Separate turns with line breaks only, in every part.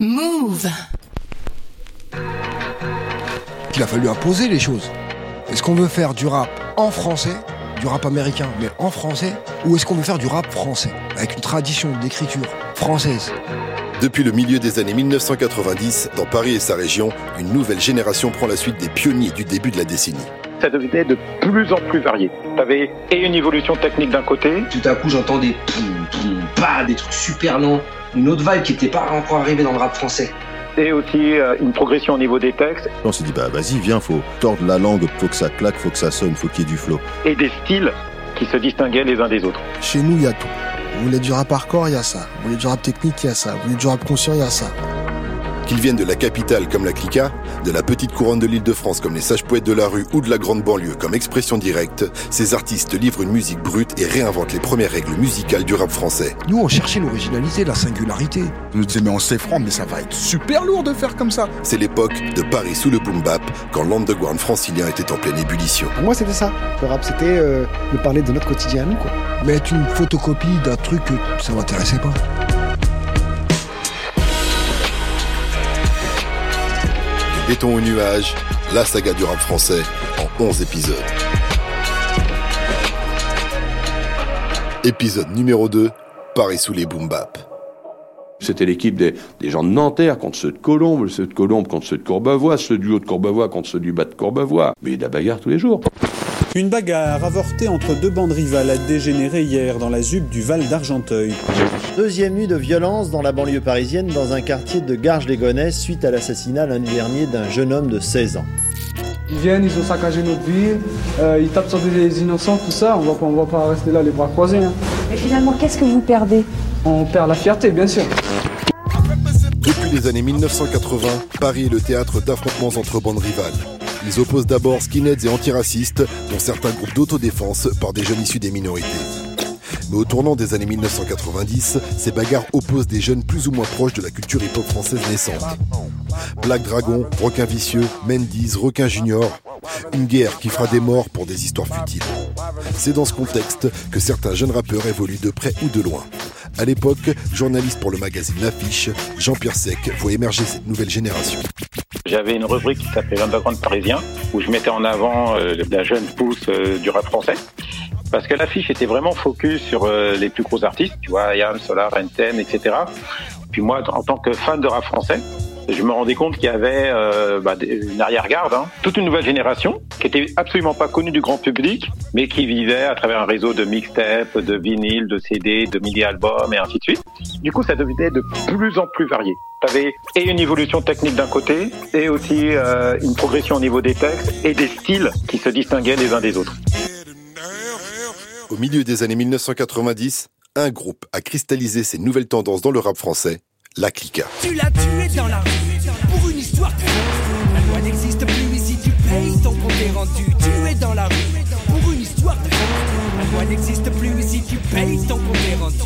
Move
Il a fallu imposer les choses. Est-ce qu'on veut faire du rap en français, du rap américain, mais en français, ou est-ce qu'on veut faire du rap français, avec une tradition d'écriture française?
Depuis le milieu des années 1990, dans Paris et sa région, une nouvelle génération prend la suite des pionniers du début de la décennie.
Ça devenait de plus en plus varié. T'avais et une évolution technique d'un côté,
Tout à coup, j'entends des poum, poum, pas, des trucs super longs. Une autre vibe qui n'était pas encore arrivée dans le rap français.
et aussi euh, une progression au niveau des textes
On s'est dit, bah vas-y, viens, faut tordre la langue, faut que ça claque, faut que ça sonne, faut qu'il y ait du flow.
et des styles qui se distinguaient les uns des autres.
Chez nous, il y a tout. Vous voulez du rap hardcore, il y a ça. Vous voulez du rap technique, il y a ça. Vous voulez du rap conscient, il y a ça.
Qu'ils viennent de la capitale comme la Clica, de la petite couronne de l'île de France comme les sages poètes de la rue ou de la grande banlieue comme expression directe, ces artistes livrent une musique brute et réinventent les premières règles musicales du rap français.
Nous, on cherchait l'originalité, la singularité.
On nous disait mais on sait franc, mais ça va être super lourd de faire comme ça.
C'est l'époque de Paris sous le boom bap, quand l'underground francilien était en pleine ébullition.
Pour moi, c'était ça. Le rap, c'était euh, de parler de notre quotidien à nous, quoi.
Mais être une photocopie d'un truc que ça m'intéressait pas.
Béton au nuage, la saga du rap français en 11 épisodes. Épisode numéro 2, Paris sous les boom bap.
C'était l'équipe des, gens de Nanterre contre ceux de Colombes, ceux de Colombes contre ceux de Courbevoie, ceux du haut de Courbevoie contre ceux du bas de Courbevoie. Mais de la bagarre tous les jours.
Une bagarre avortée entre deux bandes rivales a dégénéré hier dans la ZUP du Val d'Argenteuil.
Deuxième nuit de violence dans la banlieue parisienne dans un quartier de Garges-les-Gonesse suite à l'assassinat lundi dernier d'un jeune homme de 16 ans.
Ils viennent, ils ont saccagé notre vie, euh, ils tapent sur des innocents, tout ça, on va pas, on va pas rester là les bras croisés. hein.
Mais finalement, qu'est-ce que vous perdez?
On perd la fierté, bien sûr.
Depuis les années 1980, Paris est le théâtre d'affrontements entre bandes rivales. Ils opposent d'abord skinheads et antiracistes, dont certains groupes d'autodéfense par des jeunes issus des minorités. Mais au tournant des années 1990, ces bagarres opposent des jeunes plus ou moins proches de la culture hip-hop française naissante. Black Dragon, Requin Vicieux, Mendiz, Requin Junior. Une guerre qui fera des morts pour des histoires futiles. C'est dans ce contexte que certains jeunes rappeurs évoluent de près ou de loin. À l'époque, journaliste pour le magazine L'Affiche, Jean-Pierre Sec voit émerger cette nouvelle génération.
J'avais une rubrique qui s'appelait l'underground parisien, où je mettais en avant euh, la jeune pousse euh, du rap français. Parce que l'affiche était vraiment focus sur euh, les plus gros artistes, tu vois, Ayam, Solar, Enten, etc. Puis moi, en tant que fan de rap français, je me rendais compte qu'il y avait euh, bah, une arrière-garde, hein. toute une nouvelle génération qui était absolument pas connue du grand public, mais qui vivait à travers un réseau de mixtapes, de vinyles, de CD, de mini-albums et ainsi de suite. Du coup, ça devenait de plus en plus varié. T'avais et une évolution technique d'un côté, et aussi euh, une progression au niveau des textes et des styles qui se distinguaient les uns des autres.
Au milieu des années 1990, un groupe a cristallisé ces nouvelles tendances dans le rap français, la Clica.
Tu l'as tué dans la rue pour une histoire de La loi n'existe plus ici, tu payes ton compte est rendu. Tu es dans la rue pour une histoire de La loi n'existe plus ici, tu payes ton compte est rendu.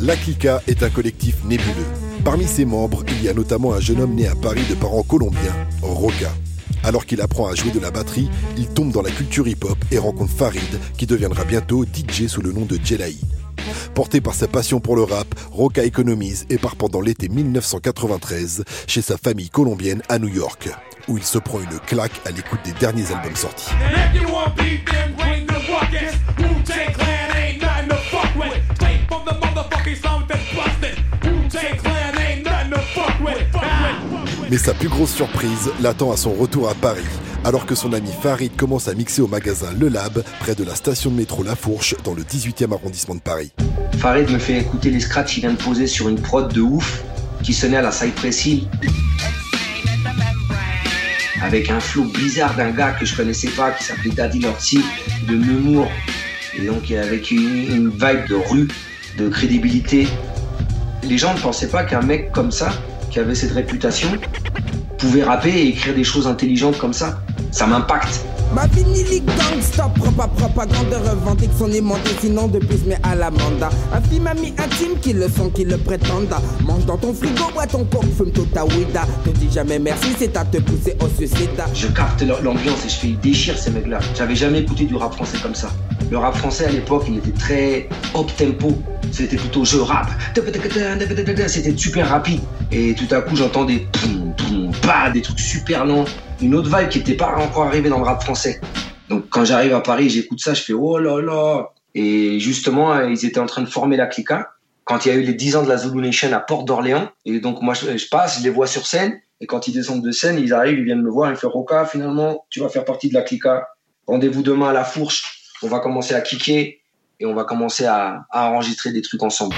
La Clica est un collectif nébuleux. Parmi ses membres, il y a notamment un jeune homme né à Paris de parents colombiens, Roca. Alors qu'il apprend à jouer de la batterie, il tombe dans la culture hip-hop et rencontre Farid, qui deviendra bientôt DJ sous le nom de Jelaï. Porté par sa passion pour le rap, Roca économise et part pendant l'été 1993 chez sa famille colombienne à New York, où il se prend une claque à l'écoute des derniers albums sortis. Mais sa plus grosse surprise l'attend à son retour à Paris, alors que son ami Farid commence à mixer au magasin Le Lab, près de la station de métro La Fourche, dans le 18e arrondissement de Paris.
Farid me fait écouter les scratchs qu'il vient de poser sur une prod de ouf qui sonnait à la Cypress Hill. Avec un flow bizarre d'un gars que je connaissais pas qui s'appelait Daddy Lorty de Nemours. Et donc avec une, une vibe de rue, de crédibilité. Les gens ne pensaient pas qu'un mec comme ça, qui avait cette réputation, pouvait rapper et écrire des choses intelligentes comme ça. Ça m'impacte.
Ma gangsta, propre propagande revendique son aimanté, sinon de plus mais à la manda. Un film ami intime qui le sont, qui le prétendent. Mange dans ton frigo, bois ton coke, fume toute ta weeda. Te dis jamais merci, c'est à te pousser au suicide.
Je capte l'ambiance et je fais ils déchirent ces mecs-là. J'avais jamais écouté du rap français comme ça. Le rap français à l'époque, il était très up tempo. C'était plutôt je rap. C'était super rapide. Et tout à coup, j'entends des pas des trucs super lents. Une autre vibe qui n'était pas encore arrivée dans le rap français. Donc quand j'arrive à Paris, j'écoute ça, je fais oh là là. Et justement, ils étaient en train de former la Clica quand il y a eu les 10 ans de la Zulu Nation à Porte d'Orléans. Et donc moi, je, passe, je les vois sur scène. Et quand ils descendent de scène, ils arrivent, ils viennent me voir, ils font Roca, finalement, tu vas faire partie de la Clica. Rendez-vous demain à la fourche. On va commencer à kicker et on va commencer à, à enregistrer des trucs ensemble.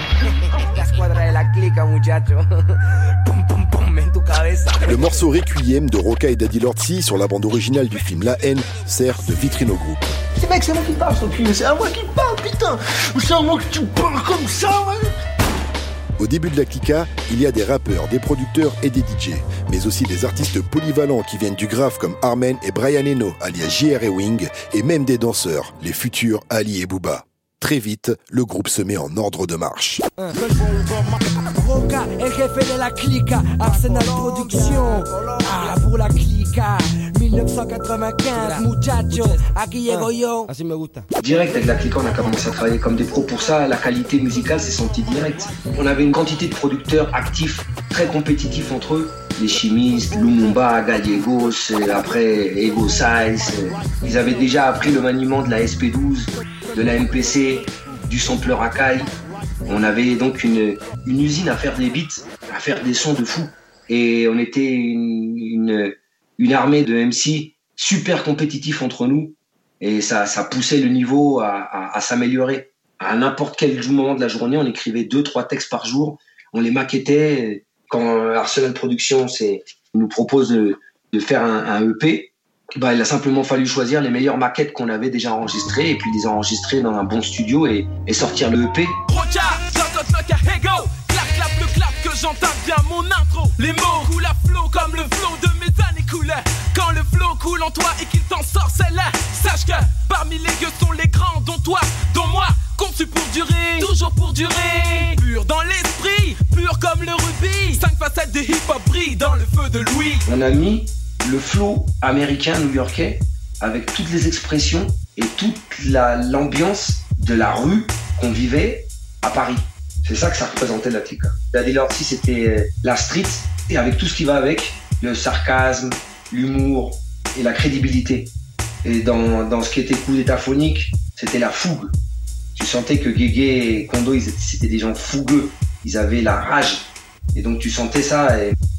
Le morceau Requiem de Roca et Daddy Lortzi sur la bande originale du film La haine sert de vitrine au groupe.
C'est mec, c'est moi qui parle, c'est à moi qui parle, putain C'est à moi que tu parles comme ça, ouais
au début de la clica, il y a des rappeurs, des producteurs et des DJ, mais aussi des artistes polyvalents qui viennent du graphe comme Armen et Brian Eno, alias JR et Wing, et même des danseurs, les futurs Ali et Booba. Très vite, le groupe se met en ordre de marche.
Direct avec la Clica, on a commencé à travailler comme des pros. Pour ça, la qualité musicale s'est sentie direct. On avait une quantité de producteurs actifs, très compétitifs entre eux. Les chimistes, Lumumba, Gallegos, après Ego Size. Ils avaient déjà appris le maniement de la SP12 de la MPC, du sampler Akai. On avait donc une, usine à faire des beats, à faire des sons de fou. Et on était une, armée de MC super compétitifs entre nous. Et ça, poussait le niveau à, s'améliorer. À n'importe quel moment de la journée, on écrivait deux, trois textes par jour. On les maquettait. Quand Arsenal Productions nous propose de, faire un, un EP, bah, il a simplement fallu choisir les meilleures maquettes qu'on avait déjà enregistrées et puis les enregistrer dans un bon studio et, et sortir le EP.
Les mots à flot comme le flot de. Quand le flot coule en toi et qu'il t'en là. Sache que parmi les gueux sont les grands, dont toi, dont moi, conçu pour durer, toujours pour durer. Pur dans l'esprit, pur comme le rubis. Cinq facettes de hip-hop brillent dans le feu de Louis.
On a le flow américain, new-yorkais, avec toutes les expressions et toute l'ambiance de la rue qu'on vivait à Paris. C'est ça que ça représentait la clique. Daddy Lorty, c'était euh, la street, et avec tout ce qui va avec, le sarcasme, l'humour et la crédibilité. Et dans, dans ce qui était coup d'étaphonique, c'était la fougue. Tu sentais que Guégué et Kondo, c'était des gens fougueux. Ils avaient la rage. Et donc tu sentais ça,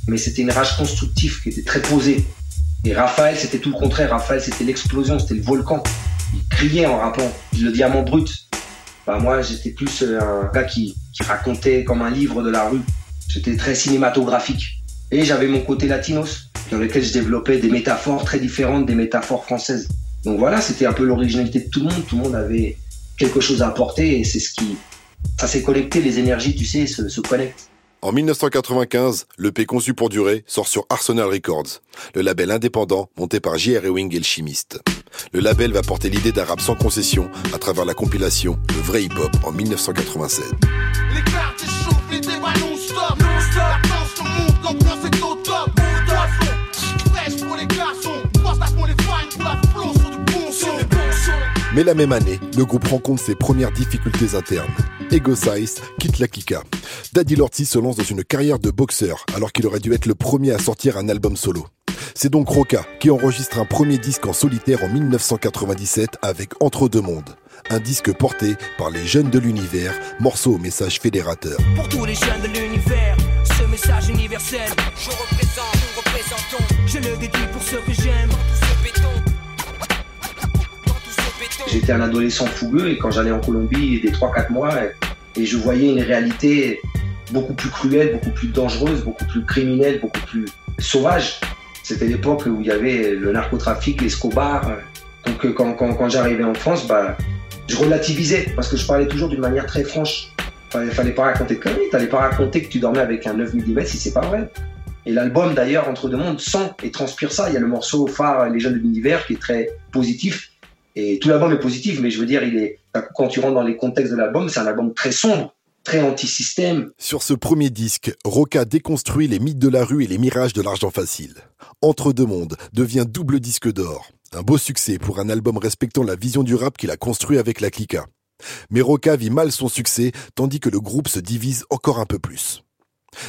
mais c'était une rage constructive qui était très posée. Et Raphaël, c'était tout le contraire. Raphaël, c'était l'explosion, c'était le volcan. Il criait en rappant, le diamant brut. Bah, moi, j'étais plus euh, un gars qui, racontait comme un livre de la rue. J'étais très cinématographique. Et j'avais mon côté latinos, dans lequel je développais des métaphores très différentes des métaphores françaises. Donc voilà, c'était un peu l'originalité de tout le monde. Tout le monde avait quelque chose à apporter et c'est ce qui. Ça s'est connecté, les énergies, tu sais, se, se connectent.
En 1995, le P conçu pour durer sort sur Arsenal Records, le label indépendant monté par J.R. Ewing et le chimiste. Le label va porter l'idée d'un rap sans concession à travers la compilation Le vrai hip-hop en 1987. Mais la même année, le groupe rencontre ses premières difficultés internes. Ego Size quitte la Kika. Daddy Lorty se lance dans une carrière de boxeur alors qu'il aurait dû être le premier à sortir un album solo. C'est donc Roca qui enregistre un premier disque en solitaire en 1997 avec Entre deux mondes. Un disque porté par les jeunes de l'univers, morceau au message fédérateur.
Pour tous les jeunes de l'univers, ce message universel, je représente, nous représentons, je le pour ceux que j'aime,
J'étais un adolescent fougueux et quand j'allais en Colombie des 3-4 mois et, je voyais une réalité beaucoup plus cruelle, beaucoup plus dangereuse, beaucoup plus criminelle, beaucoup plus sauvage. C'était l'époque où il y avait le narcotrafic, l'escobar. Donc euh, quand, j'arrivais en France, bah, je relativisais parce que je parlais toujours d'une manière très franche. Il fallait pas raconter de conneries, t'allais pas raconter que tu dormais avec un 9 mm si c'est pas vrai. Et l'album d'ailleurs, Entre deux mondes, sent et transpire ça. Il y a le morceau phare Les jeunes de l'univers qui est très positif et tout l'album est positif, mais je veux dire, il est, quand tu rentres dans les contextes de l'album, c'est un album très sombre, très anti-système.
Sur ce premier disque, Roca déconstruit les mythes de la rue et les mirages de l'argent facile. Entre deux mondes devient double disque d'or. Un beau succès pour un album respectant la vision du rap qu'il a construit avec la Clica. Mais Roca vit mal son succès, tandis que le groupe se divise encore un peu plus.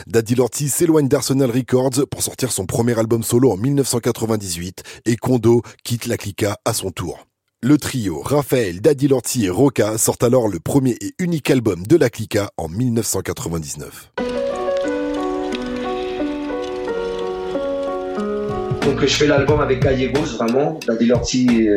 Daddy Lorty s'éloigne d'Arsenal Records pour sortir son premier album solo en 1998 et Kondo quitte la Clica à son tour. Le trio Raphaël, Daddy Lorty et Roca sortent alors le premier et unique album de la Clica en 1999.
Donc je fais l'album avec Gallegos vraiment, Daddy Lorty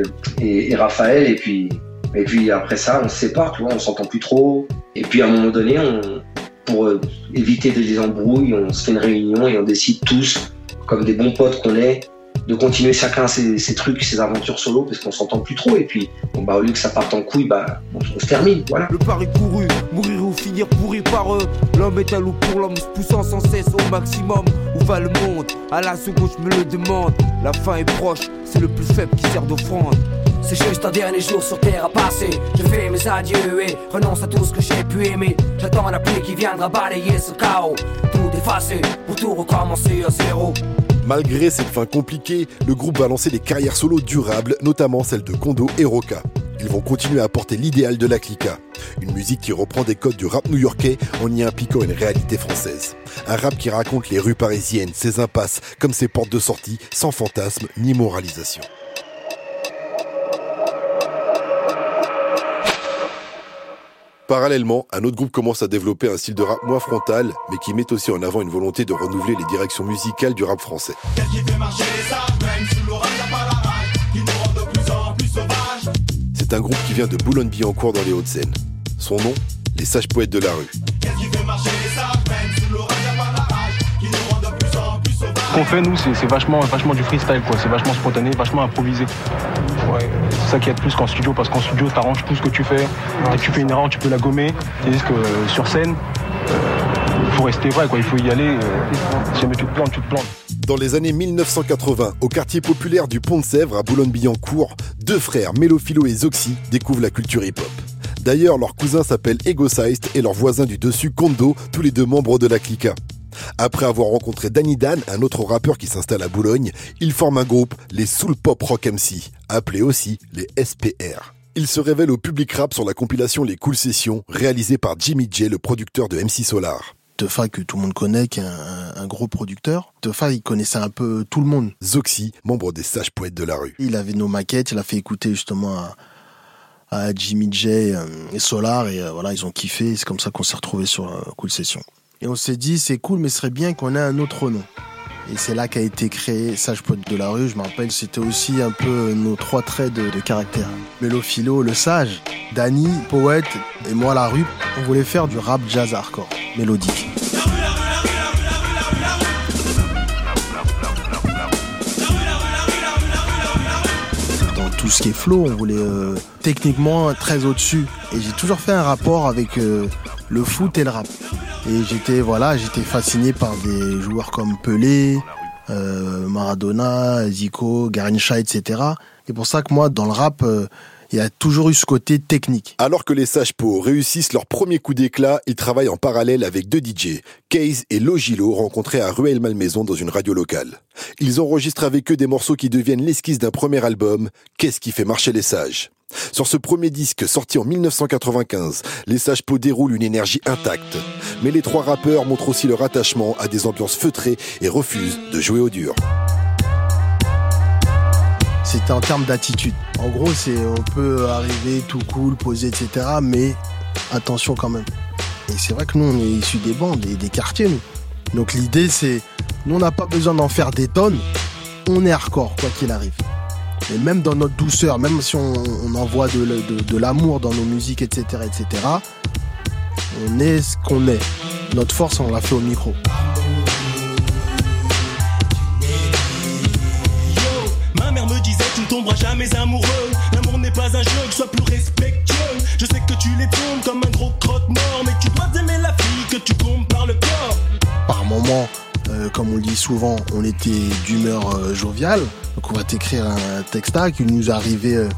et, Raphaël et puis après ça on se sépare, on s'entend plus trop. Et puis à un moment donné, on, pour euh, éviter des embrouilles, on se fait une réunion et on décide tous, comme des bons potes qu'on est, de continuer chacun ses, trucs, ses aventures solo, parce qu'on s'entend plus trop. Et puis, bon, bah, au lieu que ça parte en couille, bah, on, se termine. Voilà.
Le pari couru, mourir ou finir pourri par eux. L'homme est un loup pour l'homme, se poussant sans cesse au maximum. Où va le monde? À la seconde, je me le demande. La fin est proche, c'est le plus faible qui sert d'offrande.
C'est juste un dernier jour sur terre à passer. Je fais mes adieux et renonce à tout ce que j'ai pu aimer. J'attends la pluie qui viendra balayer ce chaos. Tout effacer pour tout recommencer à zéro.
Malgré cette fin compliquée, le groupe va lancer des carrières solo durables, notamment celles de Kondo et Roca. Ils vont continuer à apporter l'idéal de la clica, une musique qui reprend des codes du rap new-yorkais en y impliquant une réalité française. Un rap qui raconte les rues parisiennes, ses impasses, comme ses portes de sortie, sans fantasme ni moralisation. Parallèlement, un autre groupe commence à développer un style de rap moins frontal, mais qui met aussi en avant une volonté de renouveler les directions musicales du rap français. C'est un groupe qui vient de Boulogne-Billancourt dans les Hauts-de-Seine. Son nom Les Sages Poètes de la rue.
Qu'on fait, nous, c'est vachement, vachement du freestyle, quoi. C'est vachement spontané, vachement improvisé. c'est ça qui aide plus qu'en studio, parce qu'en studio, t'arranges tout ce que tu fais. Dès que tu fais une erreur, tu peux la gommer. C'est que euh, sur scène, il euh, faut rester vrai, quoi. Il faut y aller. Euh, si jamais tu te plantes, tu te plantes.
Dans les années 1980, au quartier populaire du Pont de Sèvres à Boulogne-Billancourt, deux frères, Mélophilo et Zoxy, découvrent la culture hip-hop. D'ailleurs, leur cousin s'appelle Ego et leur voisin du dessus Kondo, tous les deux membres de la Clica. Après avoir rencontré Danny Dan, un autre rappeur qui s'installe à Boulogne, ils forment un groupe, les Soul Pop Rock MC, appelés aussi les SPR. Ils se révèlent au public rap sur la compilation Les Cool Sessions, réalisée par Jimmy J, le producteur de MC Solar.
Tefa que tout le monde connaît, qui est un, gros producteur. Tefa, il connaissait un peu tout le monde.
Zoxy, membre des sages poètes de la rue.
Il avait nos maquettes, il a fait écouter justement à, Jimmy J euh, et Solar, et euh, voilà, ils ont kiffé. C'est comme ça qu'on s'est retrouvés sur euh, Cool Session. Et on s'est dit, c'est cool, mais ce serait bien qu'on ait un autre nom. Et c'est là qu'a été créé Sage Poète de la rue. Je me rappelle, c'était aussi un peu nos trois traits de, caractère. Mélophilo, le sage, Danny, poète, et moi la rue. On voulait faire du rap jazz hardcore, mélodique. Dans tout ce qui est flow, on voulait euh, techniquement très au-dessus. Et j'ai toujours fait un rapport avec euh, le foot et le rap. Et j'étais fasciné par des joueurs comme Pelé, euh, Maradona, Zico, Garincha, etc. C'est pour ça que moi, dans le rap, euh, il y a toujours eu ce côté technique.
Alors que les Sages Po réussissent leur premier coup d'éclat, ils travaillent en parallèle avec deux DJ, Case et Logilo, rencontrés à Ruelle Malmaison dans une radio locale. Ils enregistrent avec eux des morceaux qui deviennent l'esquisse d'un premier album, Qu'est-ce qui fait marcher les Sages? Sur ce premier disque sorti en 1995, les Sages Po déroulent une énergie intacte. Mais les trois rappeurs montrent aussi leur attachement à des ambiances feutrées et refusent de jouer au dur.
C'était en termes d'attitude. En gros, c'est on peut arriver tout cool, poser, etc. Mais attention quand même. Et c'est vrai que nous, on est issus des bandes et des quartiers, Donc l'idée, c'est, nous, on n'a pas besoin d'en faire des tonnes. On est hardcore, quoi qu'il arrive. Et même dans notre douceur, même si on, envoie de, l'amour dans nos musiques, etc., etc., on est ce qu'on est. Notre force, on l'a fait au micro.
Ma mère me disait tu ne tomberas jamais amoureux. L'amour n'est pas un jeu, sois plus respectueux. Je sais que tu les tombes comme un gros croque-mort, mais tu dois aimer la fille que tu tombes par le corps.
Par moments, euh, comme on le dit souvent, on était d'humeur euh, joviale. Donc on va t'écrire un texta qui nous arrivait euh,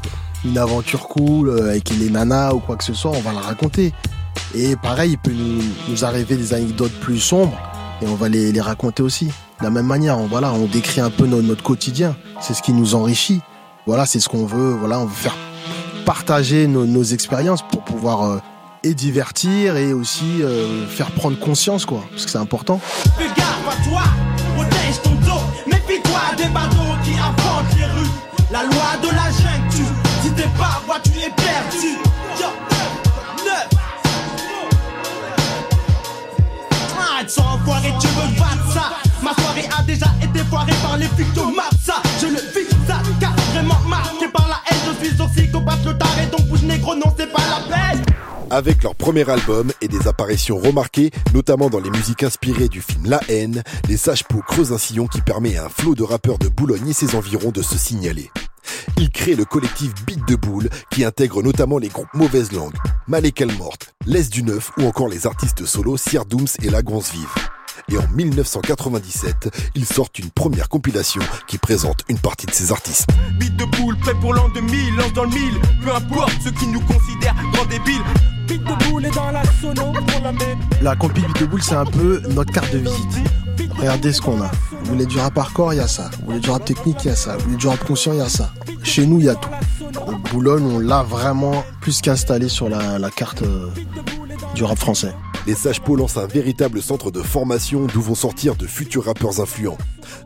une aventure cool avec les nanas ou quoi que ce soit, on va la raconter. Et pareil, il peut nous, arriver des anecdotes plus sombres et on va les, raconter aussi. De la même manière, on, voilà, on décrit un peu notre, quotidien. C'est ce qui nous enrichit. Voilà, c'est ce qu'on veut. Voilà, on veut faire partager nos, expériences pour pouvoir euh, et divertir et aussi euh, faire prendre conscience, quoi, parce que c'est important.
Toi, protège ton dos. Méfie-toi La loi de la jungle, tu. Si t'es pas voix, tu es perdu. Yo, sans enfoiré, tu veux battre ça. Ma soirée a déjà été foirée par les flics de. Je le vis, ça, car vraiment marqué par la haine. Je suis aussi psychopathe, le taré, donc bouge négro, non, c'est pas la peine.
Avec leur premier album et des apparitions remarquées, notamment dans les musiques inspirées du film La haine, les Sages Peaux creusent un sillon qui permet à un flot de rappeurs de Boulogne et ses environs de se signaler. Ils créent le collectif Beat de Boule qui intègre notamment les groupes Mauvaise Langue, Malek Morte, Les du Neuf ou encore les artistes solos Sierre Dooms et La Vive. Et en 1997, ils sortent une première compilation qui présente une partie de ces artistes.
Beat de boule, prêt pour l'an 2000, lance dans le mille. Peu importe ceux qui nous considèrent grands débiles. Beat de boule est dans la sono pour la même.
La compil Beat de Boule, c'est un peu notre carte de visite. Regardez ce qu'on a. Vous voulez du rap hardcore, il y a ça. Vous voulez du rap technique, il y a ça. Vous voulez du rap conscient, il y a ça. Chez nous, il y a tout. Au Boulogne, on l'a vraiment plus qu'installé sur la, la carte euh, du rap français.
Les Sages Peaux lancent un véritable centre de formation d'où vont sortir de futurs rappeurs influents.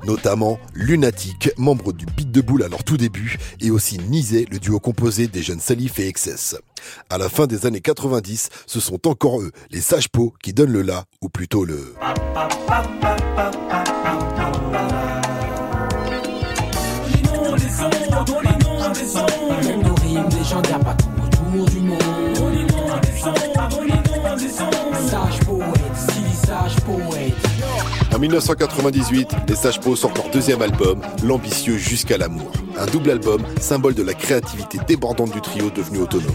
Notamment Lunatic, membre du Beat de Boule à leur tout début, et aussi Nizé, le duo composé des jeunes Salif et Excess. À la fin des années 90, ce sont encore eux, les Sages Peaux, qui donnent le la, ou plutôt le... En 1998, les Sages Peaux sortent leur deuxième album, L'ambitieux jusqu'à l'amour. Un double album, symbole de la créativité débordante du trio devenu autonome.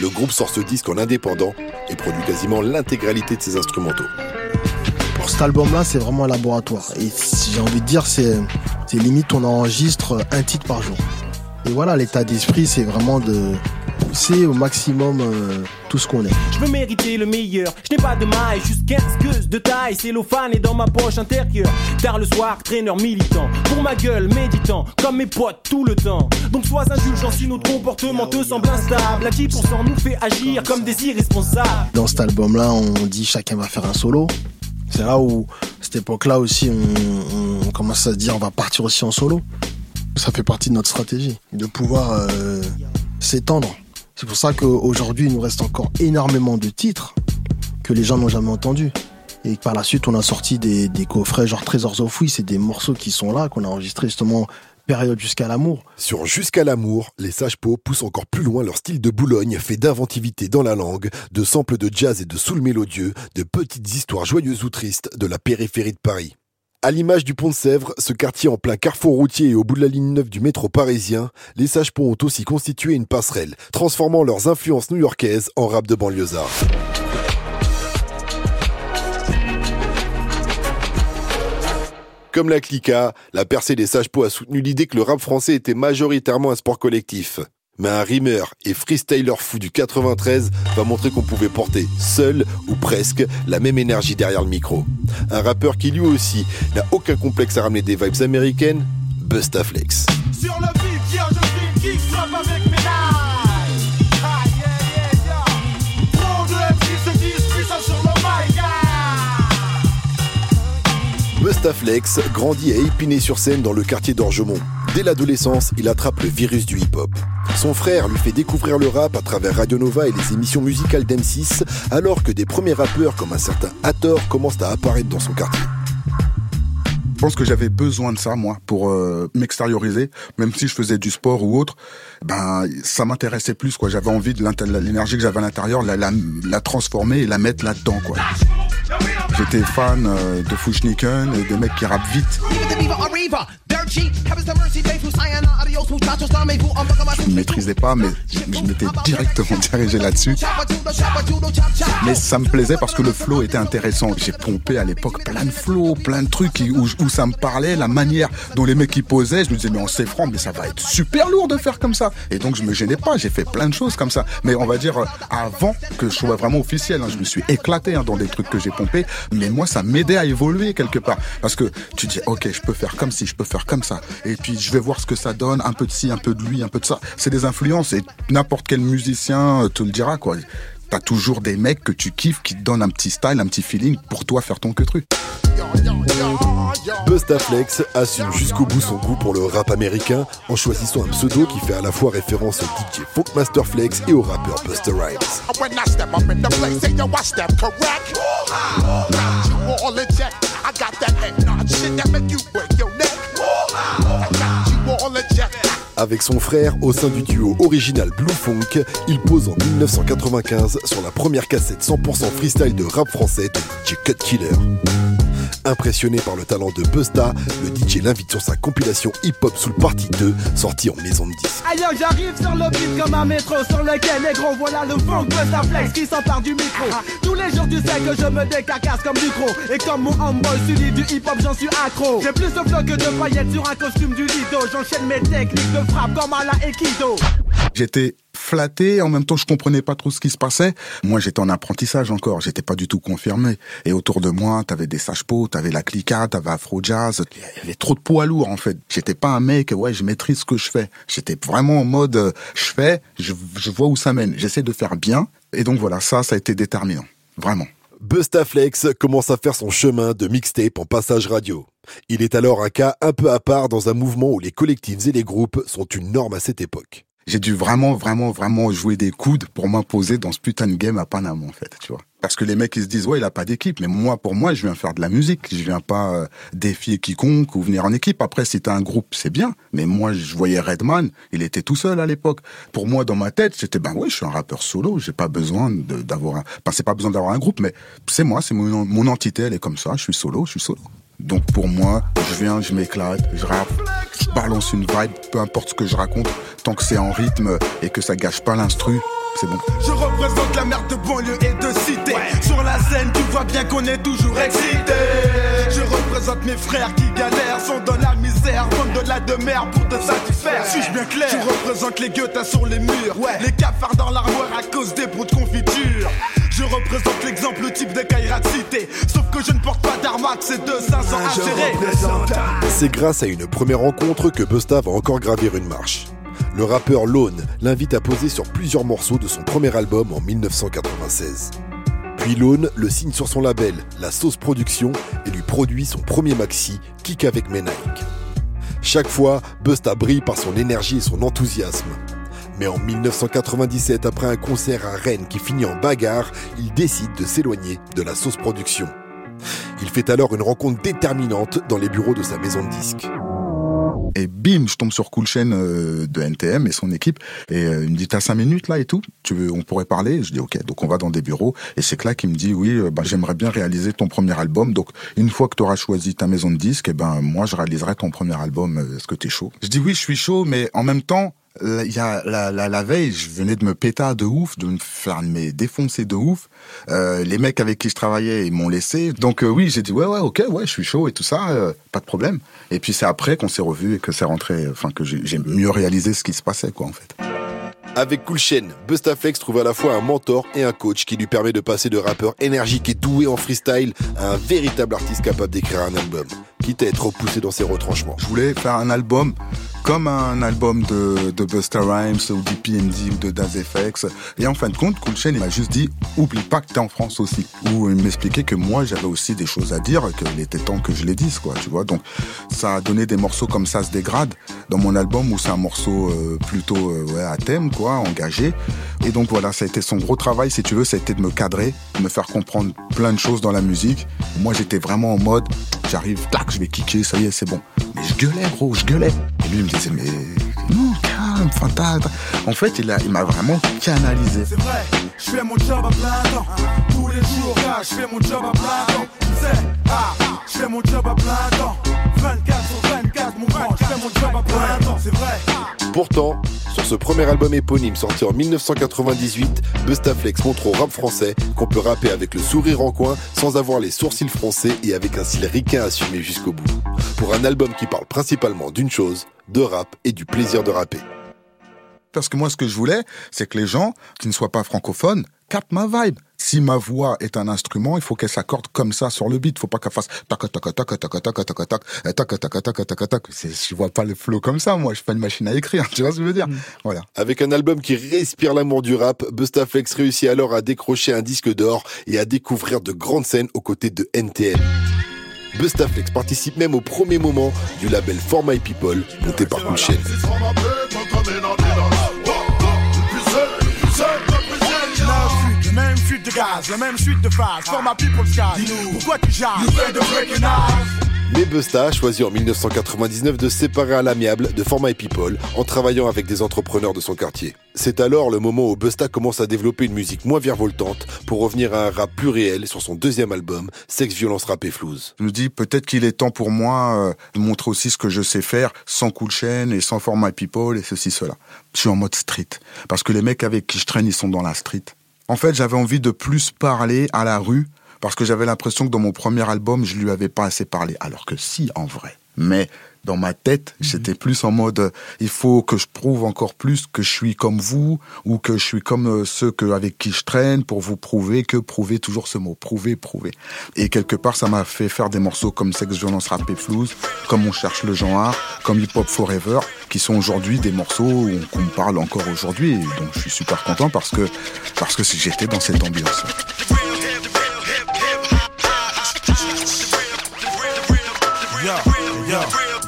Le groupe sort ce disque en indépendant et produit quasiment l'intégralité de ses instrumentaux.
Pour cet album-là, c'est vraiment un laboratoire. Et si j'ai envie de dire, c'est c'est limite on enregistre un titre par jour. Et voilà, l'état d'esprit, c'est vraiment de pousser au maximum euh, tout ce qu'on est.
Je veux mériter le meilleur. Je n'ai pas de maille, juste 15 queues de taille. Cellophane est dans ma poche intérieure. Tard le soir, traîneur militant. Pour ma gueule, méditant. Comme mes potes tout le temps. Donc sois indulgent si notre comportement te semble instable. À 10% nous fait agir comme des irresponsables.
Dans cet album-là, on dit chacun va faire un solo. C'est là où, à cette époque-là aussi, on, on commence à se dire on va partir aussi en solo. Ça fait partie de notre stratégie, de pouvoir euh, s'étendre. C'est pour ça qu'aujourd'hui, il nous reste encore énormément de titres que les gens n'ont jamais entendus. Et par la suite, on a sorti des, coffrets genre Trésors Fouille, c'est des morceaux qui sont là, qu'on a enregistrés justement période jusqu'à l'amour.
Sur Jusqu'à l'amour, les Sages Peaux poussent encore plus loin leur style de Boulogne, fait d'inventivité dans la langue, de samples de jazz et de soul mélodieux, de petites histoires joyeuses ou tristes de la périphérie de Paris. À l'image du pont de Sèvres, ce quartier en plein carrefour routier et au bout de la ligne 9 du métro parisien, les Sages Peaux ont aussi constitué une passerelle, transformant leurs influences new-yorkaises en rap de banlieusard. Comme la Clica, la percée des Sages Peaux a soutenu l'idée que le rap français était majoritairement un sport collectif. Mais un rimeur et freestyler fou du 93 va montrer qu'on pouvait porter, seul ou presque, la même énergie derrière le micro. Un rappeur qui lui aussi n'a aucun complexe à ramener des vibes américaines, Bustaflex.
Sur le beat, avec mes.
Bustaflex grandit à Épinay-sur-Seine dans le quartier d'Orgemont. Dès l'adolescence, il attrape le virus du hip-hop. Son frère lui fait découvrir le rap à travers Radio Nova et les émissions musicales d'M6, alors que des premiers rappeurs comme un certain Hathor commencent à apparaître dans son quartier.
Je pense que j'avais besoin de ça, moi, pour euh, m'extérioriser. Même si je faisais du sport ou autre, ben ça m'intéressait plus, quoi. J'avais envie de l'énergie que j'avais à l'intérieur, la, la, la transformer et la mettre là-dedans, quoi. J'étais fan euh, de Fushniken et des mecs qui rappent vite. Je ne maîtrisais pas, mais je je m'étais directement dirigé là-dessus. Mais ça me plaisait parce que le flow était intéressant. J'ai pompé à l'époque plein de flows, plein de trucs où, où ça me parlait, la manière dont les mecs y posaient. Je me disais, mais on s'est franc, mais ça va être super lourd de faire comme ça. Et donc je me gênais pas, j'ai fait plein de choses comme ça. Mais on va dire, euh, avant que je sois vraiment officiel, hein, je me suis éclaté hein, dans des trucs que j'ai pompés. Mais moi, ça m'aidait à évoluer quelque part. Parce que tu dis, ok, je peux faire comme si, je peux faire comme comme ça. Et puis je vais voir ce que ça donne, un peu de ci, un peu de lui, un peu de ça. C'est des influences et n'importe quel musicien te le dira quoi. T'as toujours des mecs que tu kiffes qui te donnent un petit style, un petit feeling pour toi faire ton que truc.
Bustaflex assume jusqu'au bout son goût pour le rap américain en choisissant un pseudo qui fait à la fois référence au DJ Funkmaster Flex et au rappeur Buster Rhymes. Avec son frère au sein du duo original Blue Funk, il pose en 1995 sur la première cassette 100% freestyle de rap français de Killer. Impressionné par le talent de Busta, le DJ l'invite sur sa compilation Hip Hop Soul Party 2, sortie en maison de 10.
Aïe, j'arrive sur le beat comme un métro sur lequel les gros voilà le funk Busta Flex qui s'empare du micro. Tous les jours tu sais que je me décarcasse comme du gros et comme mon homeboy celui du hip hop j'en suis accro. J'ai plus de flow que de paillettes sur un costume du lido. J'enchaîne mes techniques de frappe comme à la Aikido.
J'étais flatté, en même temps je comprenais pas trop ce qui se passait. Moi j'étais en apprentissage encore, j'étais pas du tout confirmé. Et autour de moi, t'avais des sages-pots, t'avais la clica, t'avais Afro Jazz. Il y avait trop de poids lourd en fait. J'étais pas un mec, ouais, je maîtrise ce que je fais. J'étais vraiment en mode, euh, je fais, je, je vois où ça mène. J'essaie de faire bien. Et donc voilà, ça, ça a été déterminant. Vraiment.
Bustaflex commence à faire son chemin de mixtape en passage radio. Il est alors un cas un peu à part dans un mouvement où les collectifs et les groupes sont une norme à cette époque.
J'ai dû vraiment, vraiment, vraiment jouer des coudes pour m'imposer dans ce putain de game à Panama, en fait, tu vois. Parce que les mecs, ils se disent, ouais, il a pas d'équipe. Mais moi, pour moi, je viens faire de la musique. Je viens pas euh, défier quiconque ou venir en équipe. Après, si t'as un groupe, c'est bien. Mais moi, je voyais Redman. Il était tout seul à l'époque. Pour moi, dans ma tête, c'était, ben ouais, je suis un rappeur solo. J'ai pas besoin d'avoir un, enfin, c'est pas besoin d'avoir un groupe, mais c'est moi, c'est mon, entité, elle est comme ça. Je suis solo, je suis solo. Donc pour moi, je viens, je m'éclate, je rappe, balance une vibe, peu importe ce que je raconte, tant que c'est en rythme et que ça gâche pas l'instru, c'est bon.
Je représente la merde de banlieue et de cité. Sur la scène, tu vois bien qu'on est toujours excité. Je représente mes frères qui galèrent, sont dans la misère, vendent de la de mer pour te satisfaire. Suis-je bien clair? Je représente les guettas sur les murs, les cafards dans l'armoire à cause des pots de confiture. Je représente l'exemple type de Kairat Cité. Sauf que je ne porte pas d'armax et de 500 à gérer.
C'est grâce à une première rencontre que Busta va encore gravir une marche. Le rappeur Lone l'invite à poser sur plusieurs morceaux de son premier album en 1996. Puis Lone le signe sur son label, La Sauce Production, et lui produit son premier maxi, Kick avec mes Nike. Chaque fois, Busta brille par son énergie et son enthousiasme. Mais en 1997, après un concert à Rennes qui finit en bagarre, il décide de s'éloigner de la sauce production. Il fait alors une rencontre déterminante dans les bureaux de sa maison de disques.
Et bim, je tombe sur Cool Chain euh, de NTM et son équipe. Et euh, il me dit, t'as cinq minutes là et tout? Tu veux, On pourrait parler? Je dis, ok. Donc on va dans des bureaux. Et c'est là qu'il me dit, oui, euh, bah, j'aimerais bien réaliser ton premier album. Donc une fois que tu auras choisi ta maison de disques, et ben moi je réaliserai ton premier album. Est-ce que t'es chaud? Je dis, oui, je suis chaud, mais en même temps, il y a la, la, la veille, je venais de me péter de ouf, de me faire me défoncer de ouf. Euh, les mecs avec qui je travaillais, ils m'ont laissé. Donc euh, oui, j'ai dit ouais ouais ok ouais, je suis chaud et tout ça, euh, pas de problème. Et puis c'est après qu'on s'est revus et que c'est rentré, enfin que j'ai j'ai mieux réalisé ce qui se passait quoi en fait.
Avec Cool Chain, Bustaflex trouve à la fois un mentor et un coach qui lui permet de passer de rappeur énergique et doué en freestyle à un véritable artiste capable d'écrire un album, quitte à être repoussé dans ses retranchements.
Je voulais faire un album comme un album de, de Busta Rhymes ou d'EPMD ou de Daz FX. Et en fin de compte, Cool Chain, il m'a juste dit, oublie pas que t'es en France aussi. Ou il m'expliquait que moi, j'avais aussi des choses à dire, qu'il était temps que je les dise, quoi, tu vois. Donc, ça a donné des morceaux comme ça se dégrade dans mon album où c'est un morceau euh, plutôt euh, ouais, à thème, quoi, engagé. Et donc voilà, ça a été son gros travail, si tu veux, ça a été de me cadrer, de me faire comprendre plein de choses dans la musique. Moi, j'étais vraiment en mode, j'arrive, tac, je vais kicker, ça y est, c'est bon. Mais je gueulais, gros, je gueulais. Et lui, disait, mais non, calme, t'as- En fait, il a- il m'a vraiment canalisé.
C'est vrai, je fais mon job à plein temps. Tous les jours, je fais mon job à plein temps. C'est, ah, je fais mon job à plein temps. 24 sur 24, mon grand, je fais mon job à plein temps. C'est vrai.
Pourtant, sur ce premier album éponyme sorti en 1998, Bustaflex montre au rap français qu'on peut rapper avec le sourire en coin sans avoir les sourcils froncés et avec un style ricain assumé jusqu'au bout. Pour un album qui parle principalement d'une chose, de rap et du plaisir de rapper.
Parce que moi, ce que je voulais, c'est que les gens qui ne soient pas francophones captent ma vibe. Si ma voix est un instrument, il faut qu'elle s'accorde comme ça sur le beat. Il faut pas qu'elle fasse tac tac tac tac tac tac tac tac tac tac tac tac tac tac. Je vois pas le flow comme ça. Moi, je suis pas une machine à écrire. Tu vois ce que je veux dire Voilà.
Avec un album qui respire l'amour du rap, Bustaflex réussit alors à décrocher un disque d'or et à découvrir de grandes scènes aux côtés de NTM. Bustaflex participe même au premier moment du label For My People, monté par Cool
gaz, la même suite de phases, for my people's guys. Pourquoi tu jases? You fais de breaking eyes.
Mais Busta a choisi en 1999 de se séparer à l'amiable de For My People en travaillant avec des entrepreneurs de son quartier. C'est alors le moment où Busta commence à développer une musique moins virevoltante pour revenir à un rap plus réel sur son deuxième album, Sex, Violence, Rap et Flouze.
Je me dis peut-être qu'il est temps pour moi euh, de montrer aussi ce que je sais faire sans Cool Chain et sans For My People et ceci, cela. Je suis en mode street. Parce que les mecs avec qui je traîne, ils sont dans la street. En fait, j'avais envie de plus parler à la rue parce que j'avais l'impression que dans mon premier album, je lui avais pas assez parlé. Alors que si, en vrai. Mais dans ma tête, j'étais plus en mode, euh, il faut que je prouve encore plus que je suis comme vous ou que je suis comme euh, ceux que, avec qui je traîne pour vous prouver que prouver toujours ce mot, prouver, prouver. Et quelque part, ça m'a fait faire des morceaux comme Sex, Violence, Rap et Flouze, comme On cherche le genre, comme Hip Hop Forever, qui sont aujourd'hui des morceaux qu'on me parle encore aujourd'hui. Et donc, je suis super content parce que, parce que j'étais dans cette ambiance.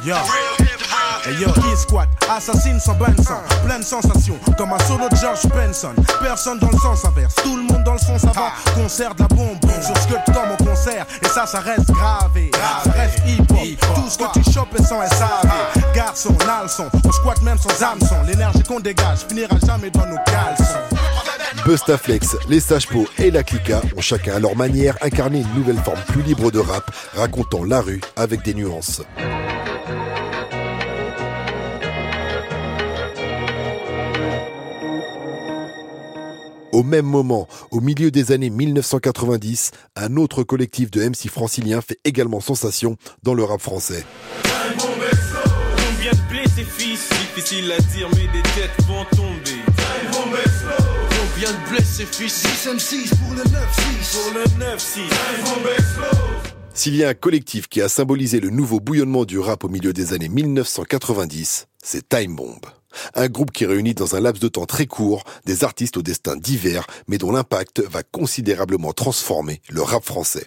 Yo. Hey yo, E-Squad, assassine sans bonne sang, pleine sensation, comme un solo de George Benson. Personne dans le sens inverse, tout le monde dans le son ça va. Concert de la bombe, sur sculpte comme au concert, et ça, ça reste gravé. Ça reste hip-hop, tout ce que tu chopes est sans SAV. Garçon, nalson, on squatte même sans hameçon. L'énergie qu'on dégage finira jamais dans nos caleçons.
Bustaflex, les Sages-Pots et la Clica ont chacun à leur manière incarné une nouvelle forme plus libre de rap, racontant la rue avec des nuances. Au même moment, au milieu des années 1990, un autre collectif de MC franciliens fait également sensation dans le rap français.
Combien de blessés fils? Difficile à dire mais des têtes vont tomber. Combien de blessés fils? 6 M6 pour le 9-6 Pour le 9-6
S'il y a un collectif qui a symbolisé le nouveau bouillonnement du rap au milieu des années 1990, c'est Time Bomb. Un groupe qui réunit dans un laps de temps très court des artistes au destin divers, mais dont l'impact va considérablement transformer le rap français.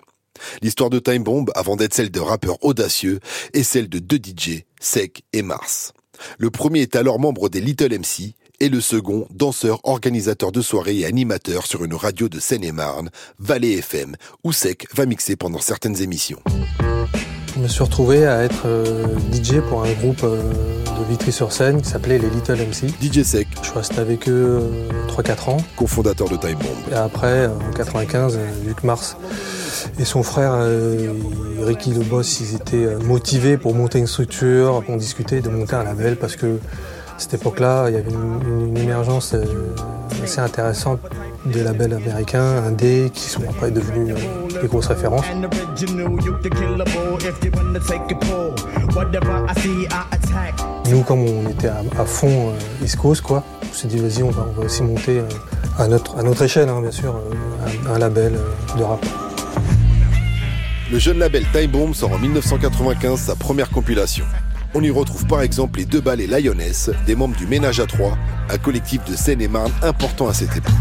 L'histoire de Time Bomb, avant d'être celle de rappeurs audacieux, est celle de deux DJ, Sec et Mars. Le premier est alors membre des Little MC, et le second, danseur, organisateur de soirées et animateur sur une radio de Seine-et-Marne, Vallée FM, où Sec va mixer pendant certaines émissions.
Je me suis retrouvé à être euh, DJ pour un groupe euh, de Vitry-sur-Seine qui s'appelait les Little MC.
DJ Sec.
Je suis resté avec eux euh, 3-4 ans.
Cofondateur de Time Bomb.
Et après, euh, en 95, euh, Luc Mars et son frère euh, Ricky le Boss, ils étaient euh, motivés pour monter une structure. On discutait de monter un label parce que à cette époque-là, il y avait une, une émergence euh, assez intéressante des labels américains, indés, qui sont après devenus euh, des grosses références. Nous, comme on était à, fond euh, East Coast, quoi, on s'est dit vas-y, on va, aussi monter euh, à, notre, à notre échelle, hein, bien sûr, un, un label de rap.
Le jeune label Time Bomb sort en 1995 sa première compilation. On y retrouve par exemple les deux ballets Lyoness, des membres du Ménage à Trois, un collectif de Seine-et-Marne important à cette époque.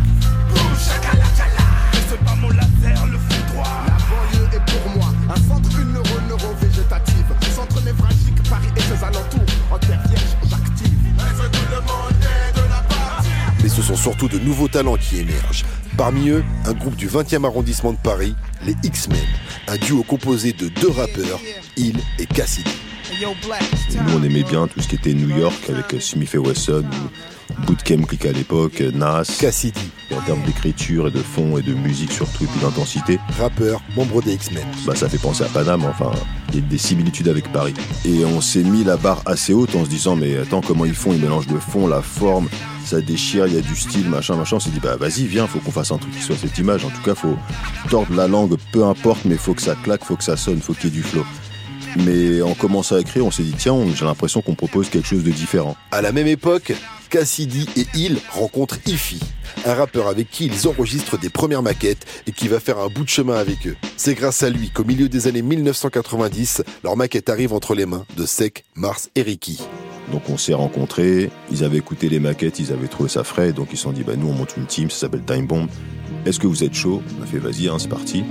Mais ce sont surtout de nouveaux talents qui émergent. Parmi eux, un groupe du 20e arrondissement de Paris, les X-Men, un duo composé de deux rappeurs, Hill et Cassidy.
Nous, on aimait bien tout ce qui était New York avec euh, Smith et Wesson, ou Bootcamp Click à l'époque, euh, Nas.
Cassidy.
Et en termes d'écriture et de fond et de musique surtout, et puis d'intensité.
Rappeur, membre des X-Men.
Bah, ça fait penser à Paname, enfin, il y a des similitudes avec Paris. Et on s'est mis la barre assez haute en se disant, mais attends, comment ils font? Ils mélangent le fond, la forme, ça déchire, il y a du style, machin, machin. On s'est dit, bah vas-y, viens, faut qu'on fasse un truc qui soit cette image. En tout cas, faut tordre la langue, peu importe, mais faut que ça claque, faut que ça sonne, faut qu'il y ait du flow. Mais en commençant à écrire, on s'est dit, tiens, j'ai l'impression qu'on propose quelque chose de différent.
À la même époque, Cassidy et Hill rencontrent Ify, un rappeur avec qui ils enregistrent des premières maquettes et qui va faire un bout de chemin avec eux. C'est grâce à lui qu'au milieu des années 1990, leur maquette arrive entre les mains de Sec, Mars et Ricky.
Donc on s'est rencontrés, ils avaient écouté les maquettes, ils avaient trouvé ça frais, donc ils se sont dit bah nous on monte une team, ça s'appelle Time Bomb. Est-ce que vous êtes chaud? On a fait vas-y, hein, c'est parti.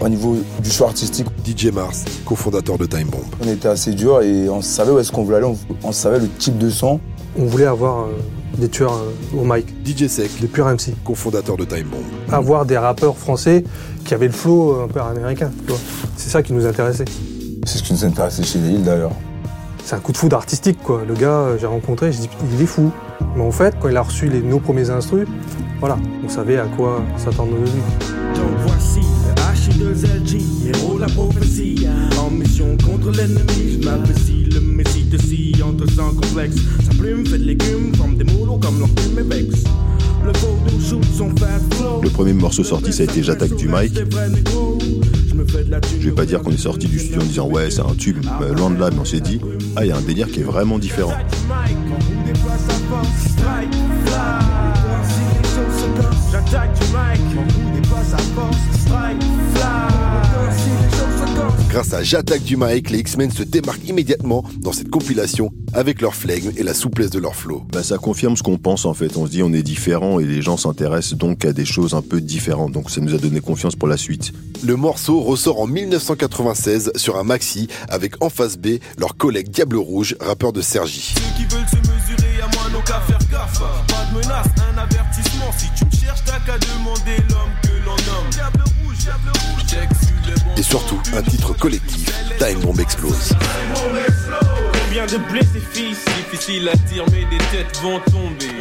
Au niveau du choix artistique,
DJ Mars, cofondateur de Time Bomb.
on était assez dur et on savait où est-ce qu'on voulait aller, on, on savait le type de son.
On voulait avoir euh, des tueurs euh, au mic,
DJ Sec,
des purs MC.
cofondateur de Time Bomb.
Avoir des rappeurs français qui avaient le flow euh, un peu américain. tu vois. C'est ça qui nous intéressait.
C'est ce qui nous intéressait chez les Hills d'ailleurs.
C'est un coup de foudre artistique, quoi. Le gars, euh, j'ai rencontré, j'ai dit, il est fou. Mais en fait, quand il a reçu les, nos premiers instrus, voilà, on savait à quoi s'attendre de lui.
Donc voici H2LG, héros la prophétie. En mission contre l'ennemi, je m'apprécie le messie de si entre sans complexe. Sa plume fait de légumes, forme des moulots comme leur plume et vex. Le vaudou shoot son fast flow.
Le premier morceau sorti, ça a été J'attaque du
négro. Je
vais pas dire qu'on est sorti du studio en disant ouais c'est un tube, mais loin de là, mais on s'est dit ah il y a un délire qui est vraiment différent.
J'attaque du dépasse à force. Strike,
Grâce à J'attaque du mic, les X-Men se démarquent immédiatement dans cette compilation avec leur flegme et la souplesse de leur flow.
Bah, ça confirme ce qu'on pense en fait. On se dit on est différent et les gens s'intéressent donc à des choses un peu différentes. Donc ça nous a donné confiance pour la suite.
Le morceau ressort en 1996 sur un maxi avec en face B leur collègue Diable Rouge, rappeur de Sergi.
Ceux qui veulent se mesurer à moi n'ont qu'à faire gaffe. Pas de menace, un avertissement. Si tu me cherches, t'as qu'à demander
surtout, un titre collectif, Time Bomb explose.
Combien de blessés fils Difficile à dire mais des têtes vont tomber.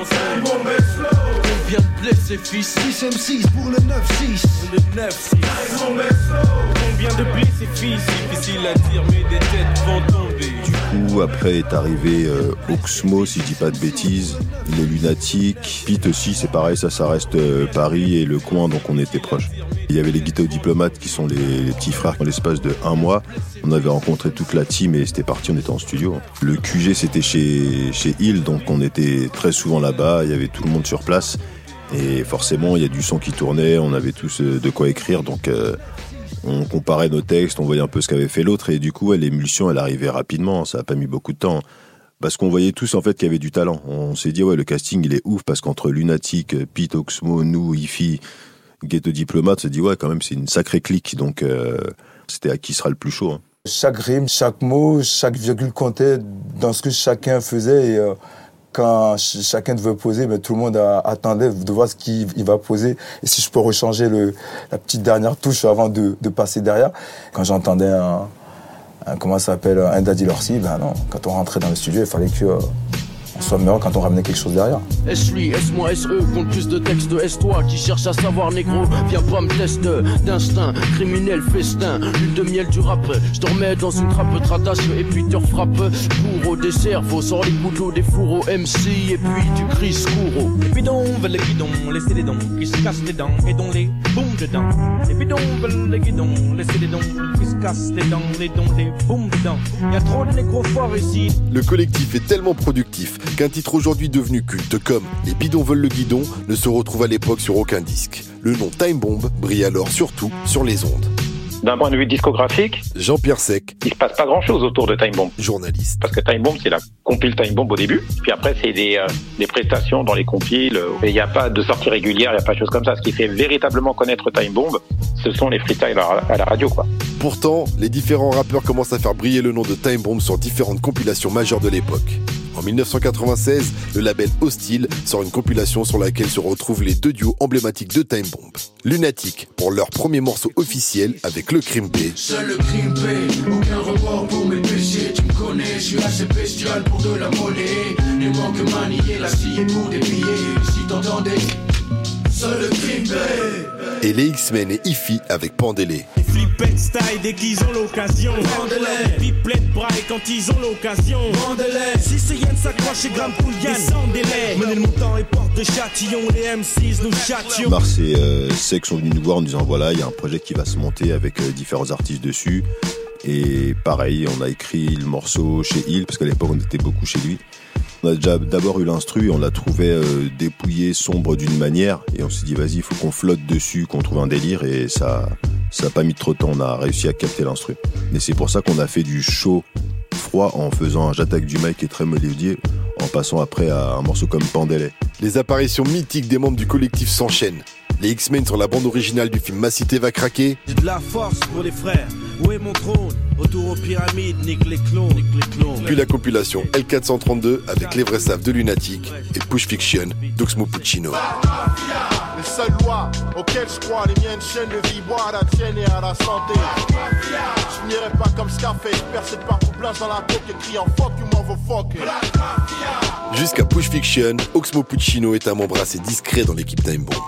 Combien de blessés fils
6 M6 pour le 9-6.
Le 9 Combien de blessés fils Difficile à dire mais des têtes vont tomber
après est arrivé euh, Oxmo si je dis pas de bêtises, les Lunatiques, Pete aussi c'est pareil, ça ça reste euh, Paris et le coin donc on était proches. Il y avait les Guito Diplomates qui sont les, petits frères en l'espace de un mois. On avait rencontré toute la team et c'était parti, on était en studio. Le QG c'était chez, Hill, donc on était très souvent là-bas, il y avait tout le monde sur place. Et forcément, il y a du son qui tournait, on avait tous euh, de quoi écrire, donc on comparait nos textes, on voyait un peu ce qu'avait fait l'autre, et du coup, l'émulsion, elle arrivait rapidement, ça a pas mis beaucoup de temps. Parce qu'on voyait tous en fait qu'il y avait du talent. On s'est dit ouais le casting il est ouf parce qu'entre Lunatic, Pete Oxmo, nous, Ifi, Ghetto Diplomate, on s'est dit ouais quand même c'est une sacrée clique donc euh, c'était à qui sera le plus chaud. hein.
Chaque rime, chaque mot, chaque virgule comptait dans ce que chacun faisait. Euh, quand ch- chacun devait poser, mais tout le monde attendait de voir ce qu'il il va poser. Et si je peux rechanger la petite dernière touche avant de, passer derrière. Quand j'entendais un, un- comment ça s'appelle, un Daddy Lorsi, ben non, quand on rentrait dans le studio, il fallait que euh, on soit meilleur quand on ramenait quelque chose derrière.
S-lui, S-moi, S-E, compte plus de textes? De S-toi qui cherche à savoir négro? Viens pas me tester d'instinct, criminel, festin, lune de miel du rap. Je te remets dans une trappe, tratasse et puis tu refrappes. Pour au dessert, faut sort les couteaux des fourreaux MC et puis du Chris Couro.
Les bidons veulent les guidons, laissez les dons qui se cassent les dents et dont les boum dedans. Les bidons veulent les guidons, laissez les dons qui se cassent les dents, les dons, les boum dedans. Y a trop de nécrophares ici.
Le collectif est tellement productif qu'un titre aujourd'hui devenu culte comme Les bidons veulent le guidon ne se retrouve à l'époque sur aucun disque. Le nom Time Bomb brille alors surtout sur les ondes.
D'un point de vue discographique,
Jean-Pierre Sec,
il se passe pas grand chose autour de Time Bomb.
journaliste.
Parce que Time Bomb, c'est la compile Time Bomb au début. Puis après, c'est des, euh, des prestations dans les compiles. Il n'y a pas de sortie régulière, il n'y a pas de choses comme ça. Ce qui fait véritablement connaître Time Bomb, ce sont les freestyles à, à la radio, quoi.
Pourtant, les différents rappeurs commencent à faire briller le nom de Time Bomb sur différentes compilations majeures de l'époque. En 1996, le label Hostile sort une compilation sur laquelle se retrouvent les deux duos emblématiques de Time Bomb. Lunatic pour leur premier morceau officiel avec le Crime P.
Seul le crime aucun report pour mes péchés. Tu me connais, je suis assez bestial pour de la monnaie. Les manques manier la scie pour des billets. Si t'entendais, seul le crime.
Et les X-Men et Ify avec Pandélé.
Flippette style dès qu'ils ont l'occasion.
Vendez-les.
Pipelette braille quand ils ont l'occasion.
Vendez-les.
Si c'est Yann s'accroche et Graham Poulian, sans délai. Menez le montant et porte de châtillon, les M6 nous châtions.
Mars et euh, Sec sont venus nous voir en nous disant voilà, il y a un projet qui va se monter avec euh, différents artistes dessus. Et pareil, on a écrit le morceau chez Hill, parce qu'à l'époque on était beaucoup chez lui. On a déjà d'abord eu l'instru et on l'a trouvé euh, dépouillé, sombre d'une manière. Et on s'est dit, vas-y, il faut qu'on flotte dessus, qu'on trouve un délire. Et ça ça n'a pas mis trop de temps. On a réussi à capter l'instru. Et c'est pour ça qu'on a fait du chaud froid en faisant un j'attaque du mic qui est très mélodieux, en passant après à un morceau comme Pandelet.
Les apparitions mythiques des membres du collectif s'enchaînent. Les X-Men sur la bande originale du film Ma Cité va craquer.
J'ai de la force pour les frères. Où est mon trône? Autour aux pyramides, nique les clones, nique les clones.
Puis la compilation L432 avec les vrais saves de Lunatic et Push Fiction d'Oxmo Puccino.
Les seules lois auxquelles je crois, les miennes chaînes de vie, boire à la tienne et à la santé. Je n'irai pas comme Scarface, percé de partout, blanche dans la coque et criant fuck you motherfucker.
Jusqu'à Push Fiction, Oxmo Puccino est un membre assez discret dans l'équipe Time Bomb.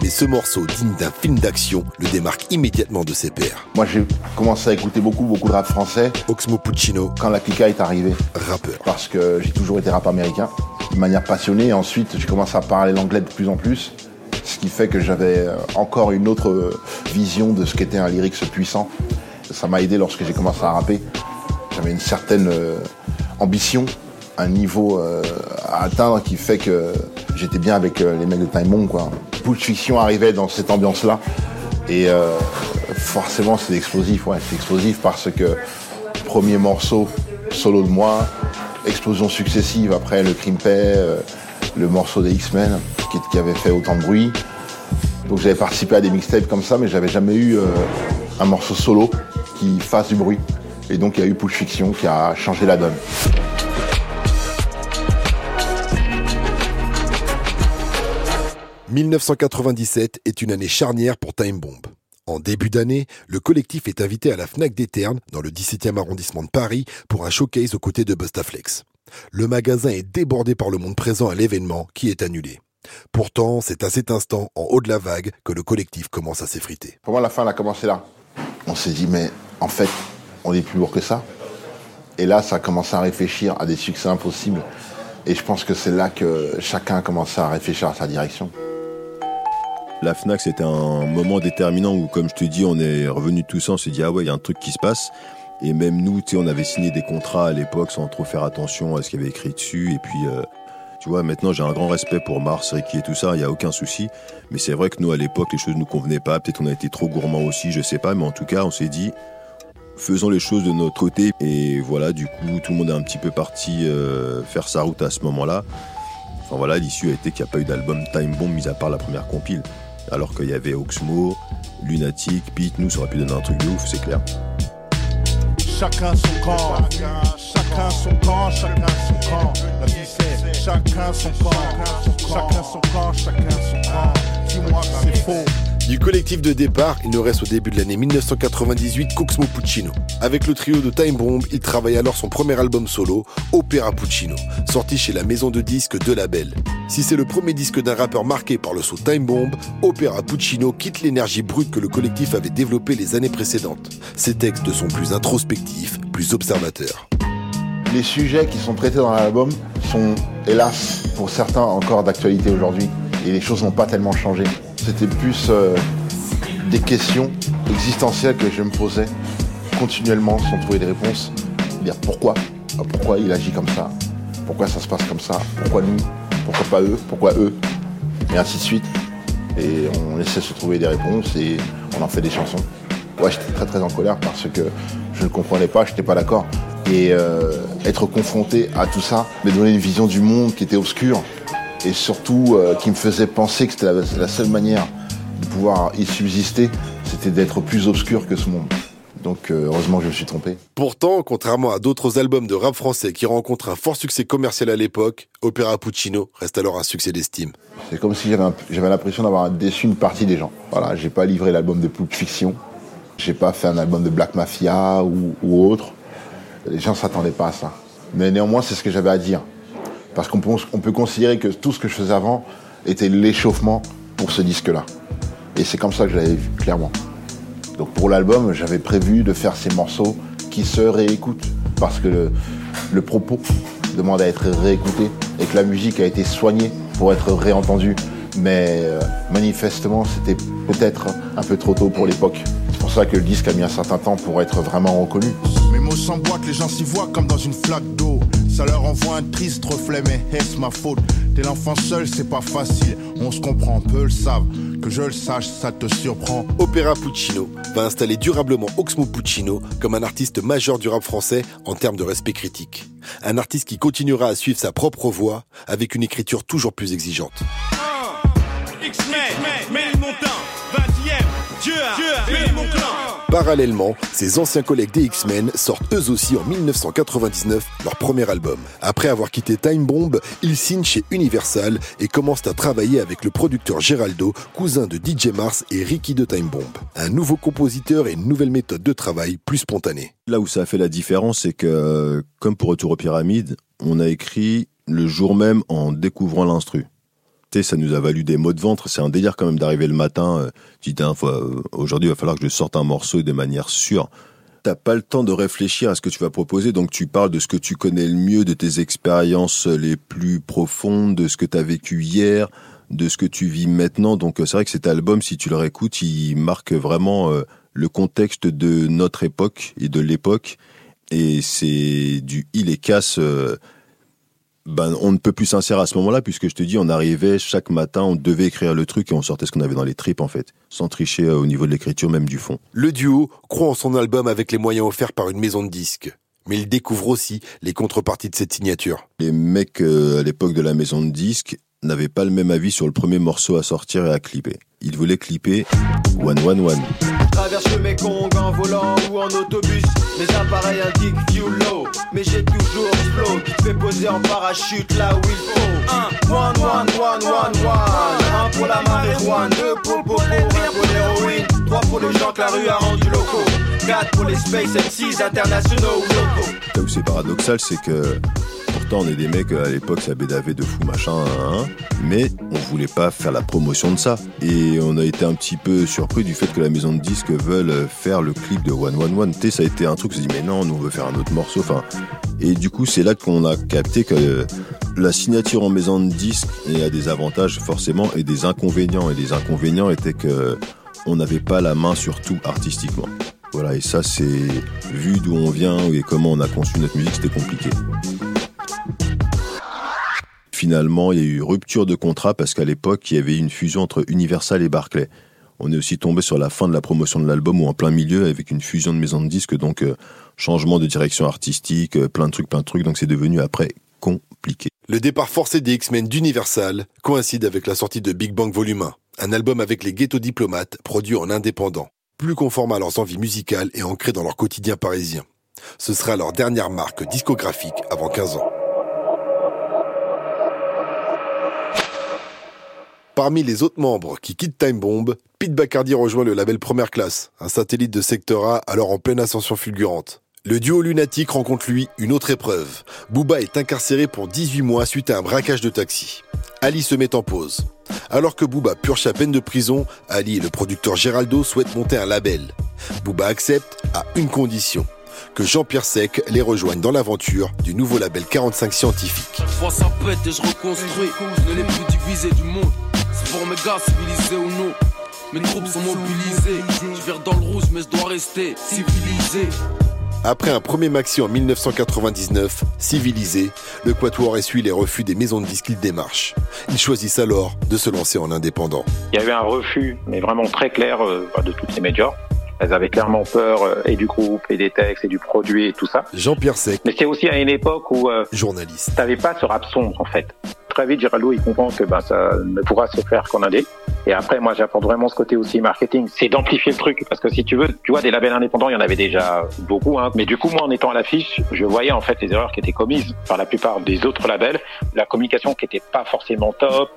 Mais ce morceau, digne d'un film d'action, le démarque immédiatement de ses pairs.
Moi, j'ai commencé à écouter beaucoup, beaucoup de rap français.
Oxmo Puccino.
Quand la Kika est arrivée.
Rappeur.
Parce que j'ai toujours été rap américain, de manière passionnée. Et ensuite, j'ai commencé à parler l'anglais de plus en plus. Ce qui fait que j'avais euh, encore une autre euh, vision de ce qu'était un lyrics puissant. Ça m'a aidé lorsque j'ai commencé à rapper. J'avais une certaine euh, ambition, un niveau à atteindre qui fait que j'étais bien avec les mecs de Time Bomb. Quoi. Push Fiction arrivait dans cette ambiance-là. Et euh, forcément, c'est explosif. Ouais, c'est explosif parce que premier morceau, solo de moi, explosion successive après le Crimpé, euh, le morceau des X-Men qui, qui avait fait autant de bruit. Donc j'avais participé à des mixtapes comme ça, mais j'avais jamais eu euh, un morceau solo qui fasse du bruit. Et donc il y a eu Push Fiction qui a changé la donne.
« 1997 est une année charnière pour Time Bomb. En début d'année, le collectif est invité à la Fnac des Ternes, dans le 17e arrondissement de Paris, pour un showcase aux côtés de Bustaflex. Le magasin est débordé par le monde présent à l'événement, qui est annulé. Pourtant, c'est à cet instant, en haut de la vague, que le collectif commence à s'effriter.
Pour moi, la fin, elle a commencé là? On s'est dit, mais en fait, on est plus lourd que ça. Et là, ça a commencé à réfléchir à des succès impossibles. Et je pense que c'est là que chacun a commencé à réfléchir à sa direction.
La FNAC, c'était un moment déterminant où, comme je te dis, on est revenu tous en, on s'est dit, ah ouais, il y a un truc qui se passe. Et même nous, tu sais, on avait signé des contrats à l'époque sans trop faire attention à ce qu'il y avait écrit dessus. Et puis, euh, tu vois, maintenant, j'ai un grand respect pour Mars, Ricky et tout ça, il n'y a aucun souci. Mais c'est vrai que nous, à l'époque, les choses ne nous convenaient pas. Peut-être on a été trop gourmands aussi, je sais pas. Mais en tout cas, on s'est dit, faisons les choses de notre côté. Et voilà, du coup, tout le monde est un petit peu parti euh, faire sa route à ce moment-là. Enfin voilà, l'issue a été qu'il n'y a pas eu d'album Time Bomb, mis à part la première compile. Alors qu'il y avait Oxmo, Lunatic, Pete, nous, ça aurait pu donner un truc de ouf, c'est clair.
Chacun son camp, chacun son camp, chacun son camp. La vie c'est chacun son camp, chacun son camp, chacun son camp. Dis-moi que c'est faux.
Du collectif de départ, il ne reste au début de l'année 1998 qu'Oxmo Puccino. Avec le trio de Time Bomb, il travaille alors son premier album solo, Opera Puccino, sorti chez la maison de disques de Label. Si c'est le premier disque d'un rappeur marqué par le saut Time Bomb, Opera Puccino quitte l'énergie brute que le collectif avait développée les années précédentes. Ses textes sont plus introspectifs, plus observateurs.
Les sujets qui sont traités dans l'album sont, hélas, pour certains encore d'actualité aujourd'hui. Et les choses n'ont pas tellement changé. C'était plus euh, des questions existentielles que je me posais continuellement sans trouver des réponses. Dire pourquoi? Pourquoi il agit comme ça? Pourquoi ça se passe comme ça? Pourquoi nous? Pourquoi pas eux? Pourquoi eux? Et ainsi de suite. Et on essaie de se trouver des réponses et on en fait des chansons. Ouais, j'étais très très en colère parce que je ne comprenais pas, je n'étais pas d'accord. Et euh, être confronté à tout ça me donnait une vision du monde qui était obscure et surtout euh, qui me faisait penser que c'était la, la seule manière de pouvoir y subsister, c'était d'être plus obscur que ce monde. Donc euh, heureusement que je me suis trompé.
Pourtant, contrairement à d'autres albums de rap français qui rencontrent un fort succès commercial à l'époque, Opera Puccino reste alors un succès d'estime.
C'est comme si j'avais l'impression d'avoir déçu une partie des gens. Voilà, j'ai pas livré l'album de Pulp Fiction, j'ai pas fait un album de Black Mafia ou, ou autre. Les gens s'attendaient pas à ça. Mais néanmoins, c'est ce que j'avais à dire. Parce qu'on peut, on peut considérer que tout ce que je faisais avant était l'échauffement pour ce disque-là. Et c'est comme ça que je l'avais vu, clairement. Donc pour l'album, j'avais prévu de faire ces morceaux qui se réécoutent. Parce que le, le propos demande à être réécouté et que la musique a été soignée pour être réentendue. Mais euh, manifestement, c'était peut-être un peu trop tôt pour l'époque. C'est pour ça que le disque a mis un certain temps pour être vraiment reconnu.
Mes mots s'emboîtent, les gens s'y voient comme dans une flaque d'eau. Ça leur envoie un triste reflet, mais est-ce ma faute T'es l'enfant seul, c'est pas facile. On se comprend, peu le savent. Que je le sache, ça te surprend.
Opéra Puccino va installer durablement Oxmo Puccino comme un artiste majeur du rap français en termes de respect critique. Un artiste qui continuera à suivre sa propre voie avec une écriture toujours plus exigeante.
X-Men, Montin, 20ème, Dieu, Dieu, mon clan.
Parallèlement, ses anciens collègues des X-Men sortent eux aussi en 1999 leur premier album. Après avoir quitté Time Bomb, ils signent chez Universal et commencent à travailler avec le producteur Geraldo, cousin de DJ Mars et Ricky de Time Bomb. Un nouveau compositeur et une nouvelle méthode de travail plus spontanée.
Là où ça a fait la différence, c'est que, comme pour Retour aux Pyramides, on a écrit le jour même en découvrant l'instru ça nous a valu des mots de ventre. C'est un délire quand même d'arriver le matin. Euh, tu dis, euh, aujourd'hui, il va falloir que je sorte un morceau de manière sûre. T'as pas le temps de réfléchir à ce que tu vas proposer, donc tu parles de ce que tu connais le mieux, de tes expériences les plus profondes, de ce que tu as vécu hier, de ce que tu vis maintenant. Donc euh, c'est vrai que cet album, si tu le réécoutes, il marque vraiment le contexte de notre époque et de l'époque. Et c'est du il et casse ben, on ne peut plus sincère à ce moment-là, puisque je te dis, on arrivait chaque matin, on devait écrire le truc et on sortait ce qu'on avait dans les tripes, en fait, sans tricher euh, au niveau de l'écriture, même du fond.
Le duo croit en son album avec les moyens offerts par une maison de disques. Mais il découvre aussi les contreparties de cette signature.
Les mecs, euh, à l'époque de la maison de disques, n'avaient pas le même avis sur le premier morceau à sortir et à clipper. Ils voulaient clipper One One One.
Traverse le Mekong en volant ou en autobus. Mes appareils indiquent view low. Mais j'ai toujours flow qui fait poser en parachute là où il faut. Un, one, one, one, one, one. Un pour la marijuana, deux pour le popo, un pour l'héroïne, trois pour les gens que la rue a rendu locaux. Quatre pour les space MCs internationaux ou locaux.
Là où c'est paradoxal, c'est que Pourtant, on est des mecs, à l'époque, ça bédavait de fou, machin, hein, mais on voulait pas faire la promotion de ça. Et on a été un petit peu surpris du fait que la maison de disques veulent faire le clip de One One One. Tu ça a été un truc, on s'est dit, mais non, nous, on veut faire un autre morceau. Et du coup, c'est là qu'on a capté que la signature en maison de disques a des avantages, forcément, et des inconvénients. Et les inconvénients étaient que on n'avait pas la main sur tout artistiquement. Voilà, et ça, c'est vu d'où on vient et comment on a conçu notre musique, c'était compliqué. Finalement, il y a eu rupture de contrat parce qu'à l'époque, il y avait une fusion entre Universal et Barclay. On est aussi tombé sur la fin de la promotion de l'album ou en plein milieu avec une fusion de maisons de disques, donc euh, changement de direction artistique, euh, plein de trucs, plein de trucs, donc c'est devenu après compliqué.
Le départ forcé des X-Men d'Universal coïncide avec la sortie de Big Bang Volume 1, un album avec les ghetto diplomates produit en indépendant, plus conforme à leurs envies musicales et ancré dans leur quotidien parisien. Ce sera leur dernière marque discographique avant 15 ans. Parmi les autres membres qui quittent Time Bomb, Pete Bacardi rejoint le label Première Classe, un satellite de Sector A alors en pleine ascension fulgurante. Le duo lunatique rencontre lui une autre épreuve. Booba est incarcéré pour 18 mois suite à un braquage de taxi. Ali se met en pause. Alors que Booba purge sa peine de prison, Ali et le producteur Geraldo souhaitent monter un label. Booba accepte à une condition que Jean-Pierre Sec les rejoigne dans l'aventure du nouveau label 45 Scientifique.
C'est pour mes gars civilisés ou non. Mes troupes sont mobilisées. Je dans le rouge, mais je dois rester civilisé.
Après un premier maxi en 1999, civilisé, le Quatuor essuie les refus des maisons de disques qu'il démarche. Ils choisissent alors de se lancer en indépendant.
Il y a eu un refus, mais vraiment très clair, euh, de toutes les majors. Elles avaient clairement peur euh, et du groupe et des textes et du produit et tout ça.
Jean-Pierre Sec.
Mais c'est aussi à une époque où euh,
journaliste.
T'avais pas ce rap sombre en fait très vite, Giraldo, il comprend que ben, ça ne pourra se faire qu'en indé. Et après, moi, j'apporte vraiment ce côté aussi marketing, c'est d'amplifier le truc. Parce que si tu veux, tu vois, des labels indépendants, il y en avait déjà beaucoup. Hein. Mais du coup, moi, en étant à l'affiche, je voyais en fait les erreurs qui étaient commises par la plupart des autres labels. La communication qui était pas forcément top,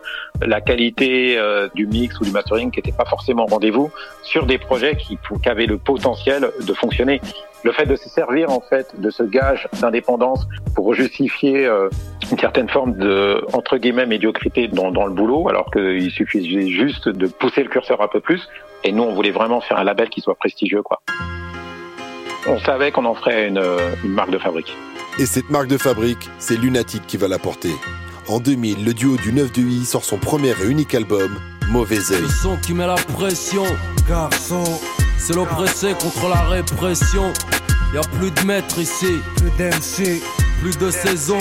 la qualité euh, du mix ou du mastering qui était pas forcément rendez-vous sur des projets qui, avaient le potentiel de fonctionner le fait de se servir en fait de ce gage d'indépendance pour justifier euh, une certaine forme de entre guillemets médiocrité dans le boulot, alors qu'il suffisait juste de pousser le curseur un peu plus. Et nous, on voulait vraiment faire un label qui soit prestigieux, quoi. On savait qu'on en ferait une, une marque de fabrique.
Et cette marque de fabrique, c'est Lunatic qui va la porter. En 2000, le duo du 9 de I sort son premier et unique album, Mauvais œil.
Le son qui met la pression, garçon. C'est l'oppressé contre la répression. Y a plus de maîtres ici, plus d'MC, plus de saison.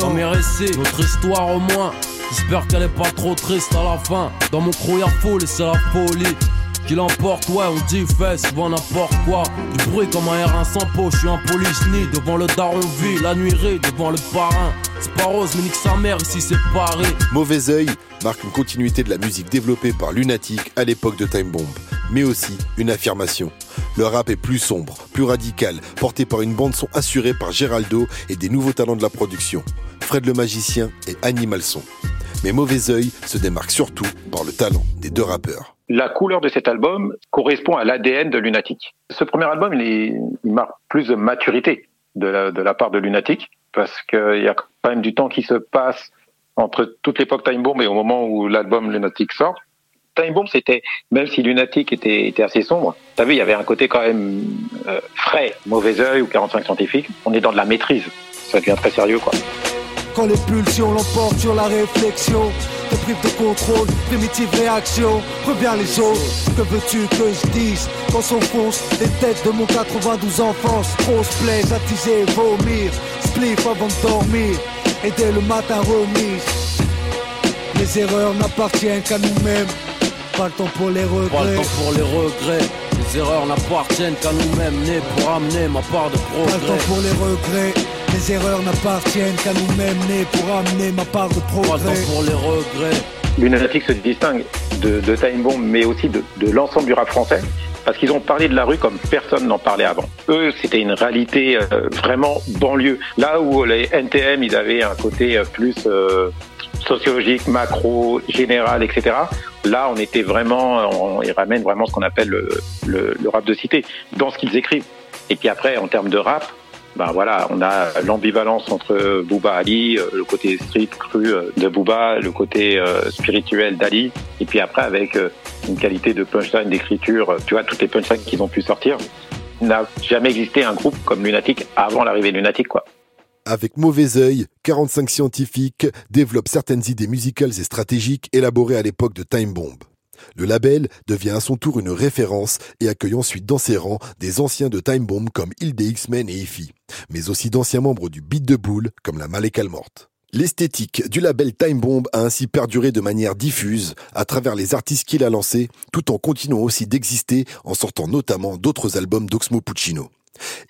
Dans mes récits, notre histoire au moins. J'espère qu'elle est pas trop triste à la fin. Dans mon crew y'a foule et c'est la folie. Qui l'emporte, ouais, on dit fait souvent n'importe quoi. Du bruit comme un R1 sans peau, je suis un polychni devant le daron vie, la nuirée devant le parrain. C'est pas rose, mais nique sa mère ici c'est Paris.
Mauvais œil marque une continuité de la musique développée par Lunatic à l'époque de Time Bomb, mais aussi une affirmation. Le rap est plus sombre, plus radical, porté par une bande son assurée par Géraldo et des nouveaux talents de la production, Fred le magicien et Animal Son. Mais Mauvais œil se démarque surtout par le talent des deux rappeurs.
La couleur de cet album correspond à l'ADN de Lunatic. Ce premier album, il, marque plus de maturité de la, part de Lunatic, parce qu'il y a quand même du temps qui se passe entre toute l'époque Time Bomb et au moment où l'album Lunatic sort. Time Bomb, c'était, même si Lunatic était, assez sombre, t'as vu, il y avait un côté quand même euh, frais, mauvais œil ou 45 scientifiques. On est dans de la maîtrise. Ça devient très sérieux, quoi.
Quand les pulsions l'emportent sur la réflexion Te prive de contrôle, primitive réaction Reviens les choses, que veux-tu que je dise? Quand s'enfoncent les têtes de mon 92 enfance Trop se plaise, attiser, vomir Spliff avant de dormir Et dès le matin remise. Les erreurs n'appartiennent qu'à nous-mêmes. Pas le temps pour les regrets.
Pas le temps pour les regrets. Les erreurs n'appartiennent qu'à nous-mêmes, nés pour amener ma part de
Pas le temps
progrès.
pour les regrets Les erreurs n'appartiennent qu'à nous-mêmes Nés pour amener ma part de progrès
pour les regrets
Lunatic se distingue de, de Time Bomb, mais aussi de, de l'ensemble du rap français, parce qu'ils ont parlé de la rue comme personne n'en parlait avant. Eux, c'était une réalité euh, vraiment banlieue. Là où les NTM, ils avaient un côté euh, plus euh, sociologique, macro, général, etc. Là, on était vraiment, on, ils ramènent vraiment ce qu'on appelle le, le, le rap de cité, dans ce qu'ils écrivent. Et puis après, en termes de rap, ben voilà, on a l'ambivalence entre Booba Ali, euh, le côté street cru euh, de Booba, le côté euh, spirituel d'Ali, et puis après avec une qualité de punchline, d'écriture, tu vois, toutes les punchlines qu'ils ont pu sortir. N'a jamais existé un groupe comme Lunatic avant l'arrivée de Lunatic, quoi.
Avec Mauvais œil, 45 scientifiques développent certaines idées musicales et stratégiques élaborées à l'époque de Time Bomb. Le label devient à son tour une référence et accueille ensuite dans ses rangs des anciens de Time Bomb comme Hilde X-Men et Ify, mais aussi d'anciens membres du Beat de Boule comme la Malekal Morte. L'esthétique du label Time Bomb a ainsi perduré de manière diffuse à travers les artistes qu'il a lancés, tout en continuant aussi d'exister en sortant notamment d'autres albums d'Oxmo Puccino.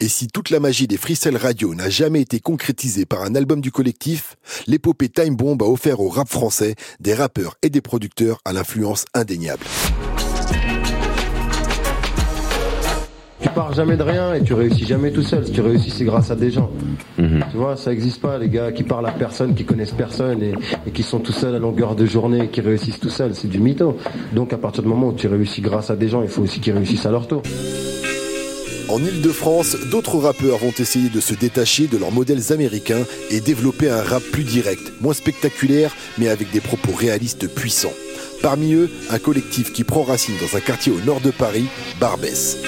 Et si toute la magie des freestyle radio n'a jamais été concrétisée par un album du collectif, l'épopée Time Bomb a offert au rap français des rappeurs et des producteurs à l'influence indéniable.
Tu pars jamais de rien et tu réussis jamais tout seul. Si tu réussis, c'est grâce à des gens. Tu vois, ça existe pas, les gars qui parlent à personne, qui connaissent personne et, et qui sont tout seuls à longueur de journée et qui réussissent tout seuls. C'est du mytho. Donc à partir du moment où tu réussis grâce à des gens, il faut aussi qu'ils réussissent à leur tour.
En Ile-de-France, d'autres rappeurs vont essayer de se détacher de leurs modèles américains et développer un rap plus direct, moins spectaculaire, mais avec des propos réalistes puissants. Parmi eux, un collectif qui prend racine dans un quartier au nord de Paris, Barbès.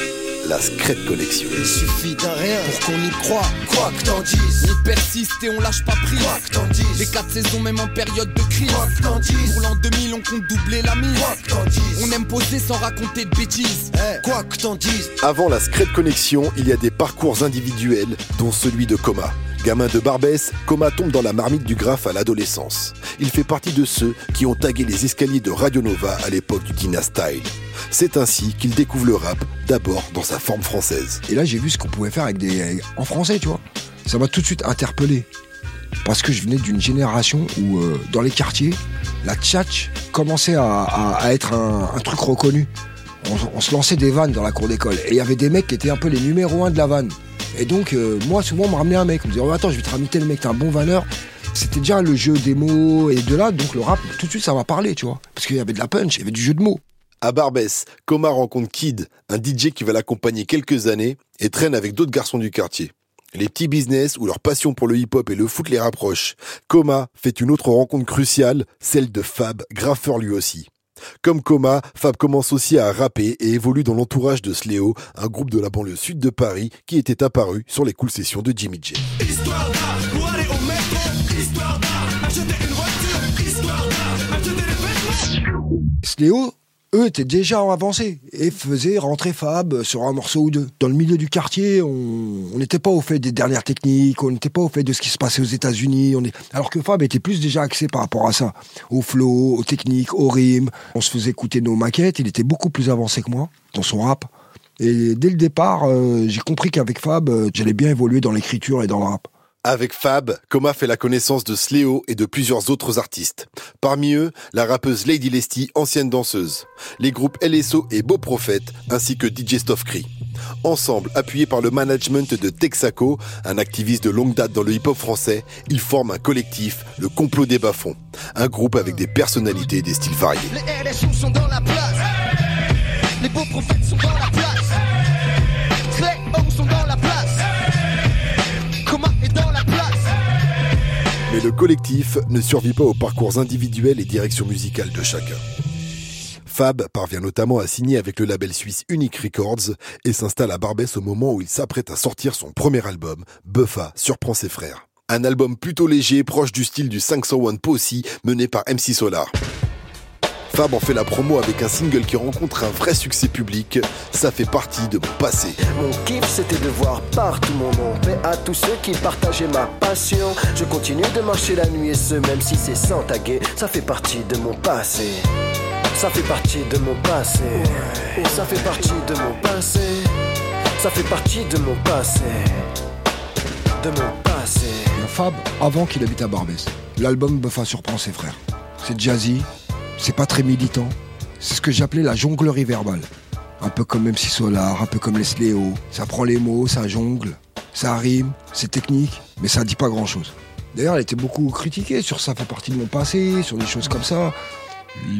La Scred Connexion.
Il suffit d'un rien pour qu'on y croit, quoi que t'en dises. On persiste et on lâche pas prise, quoi que t'en dises. Les quatre saisons, même en période de crise, quoi que t'en dises. Pour l'an 2000, on compte doubler la mise, quoi que t'en dises. On aime poser sans raconter de bêtises, quoi que t'en dises.
Avant la Scred Connexion, il y a des parcours individuels, dont celui de Coma. Gamin de Barbès, Coma tombe dans la marmite du graphe à l'adolescence. Il fait partie de ceux qui ont tagué les escaliers de Radio Nova à l'époque du Tina Style. C'est ainsi qu'il découvre le rap, d'abord dans sa forme française.
Et là, j'ai vu ce qu'on pouvait faire avec des en français, tu vois. Ça m'a tout de suite interpellé parce que je venais d'une génération où euh, dans les quartiers, la tchatch commençait à, être un, truc reconnu. On, on se lançait des vannes dans la cour d'école et il y avait des mecs qui étaient un peu les numéros un de la vanne. Et donc euh, moi souvent on me ramenait un mec, on me disait oh, attends je vais te ramener tel mec, t'es un bon vanneur. C'était déjà le jeu des mots et de là donc le rap tout de suite ça m'a parlé, tu vois, parce qu'il y avait de la punch, il y avait du jeu de mots.
À Barbès, Coma rencontre Kid, un DJ qui va l'accompagner quelques années et traîne avec d'autres garçons du quartier. Les petits business où leur passion pour le hip-hop et le foot les rapprochent. Coma fait une autre rencontre cruciale, celle de Fab, graffeur lui aussi. Comme Coma, Fab commence aussi à rapper et évolue dans l'entourage de Sléo, un groupe de la banlieue sud de Paris qui était apparu sur les cool sessions de Jimmy J.
Histoire. Histoire.
Sléo, eux étaient déjà avancés et faisaient rentrer Fab sur un morceau ou deux. Dans le milieu du quartier, on n'était pas au fait des dernières techniques, on n'était pas au fait de ce qui se passait aux États-Unis. Alors que Fab était plus déjà axé par rapport à ça, au flow, aux techniques, aux rimes. On se faisait écouter nos maquettes. Il était beaucoup plus avancé que moi dans son rap. Et dès le départ, euh, j'ai compris qu'avec Fab, euh, j'allais bien évoluer dans l'écriture et dans le rap.
Avec Fab, Coma fait la connaissance de Sléo et de plusieurs autres artistes. Parmi eux, la rappeuse Lady Lesty, ancienne danseuse. Les groupes LSO et Beau Prophète, ainsi que DJ Stoffcree. Ensemble, appuyés par le management de Texaco, un activiste de longue date dans le hip-hop français, ils forment un collectif, le Complot des Bas-Fonds. Un groupe avec des personnalités et des styles variés. Mais le collectif ne survit pas aux parcours individuels et directions musicales de chacun. Fab parvient notamment à signer avec le label suisse Unique Records et s'installe à Barbès au moment où il s'apprête à sortir son premier album, Buffa surprend ses frères. Un album plutôt léger, proche du style du 501 Posse mené par MC Solar. Fab en fait la promo avec un single qui rencontre un vrai succès public. Ça fait partie de mon passé.
Mon kiff c'était de voir partout mon nom. Paix à tous ceux qui partageaient ma passion. Je continue de marcher la nuit et ce même si c'est sans taguer. Ça fait partie de mon passé. Ça fait partie de mon passé. Ça fait partie de mon passé. Ça fait partie de mon passé. De mon passé.
Fab, avant qu'il habite à Barbès, l'album Buffa surprend ses frères. C'est jazzy, c'est pas très militant. C'est ce que j'appelais la jonglerie verbale. Un peu comme MC Solar, un peu comme les Sléo. Ça prend les mots, ça jongle, ça rime, c'est technique, mais ça dit pas grand chose. D'ailleurs, elle était beaucoup critiquée sur ça fait partie de mon passé, sur des choses comme ça.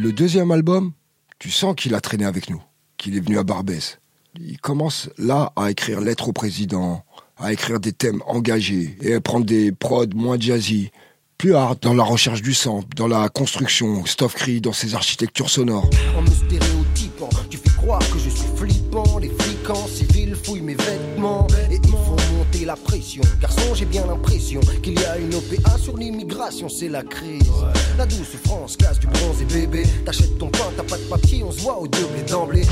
Le deuxième album, tu sens qu'il a traîné avec nous, qu'il est venu à Barbès. Il commence là à écrire Lettre au président, à écrire des thèmes engagés et à prendre des prods moins jazzy, plus hard dans la recherche du sang, dans la construction, Stoffcree dans ses architectures sonores.
En me stéréotypant, tu fais croire que je suis flippant. Les flics en civil fouillent mes vêtements et ils font monter la pression. Garçon, j'ai bien l'impression qu'il y a une OPA sur l'immigration, c'est la crise. La douce France casse du bronze et bébé. T'achètes ton pain, t'as pas de papier, on se voit au double d'emblée.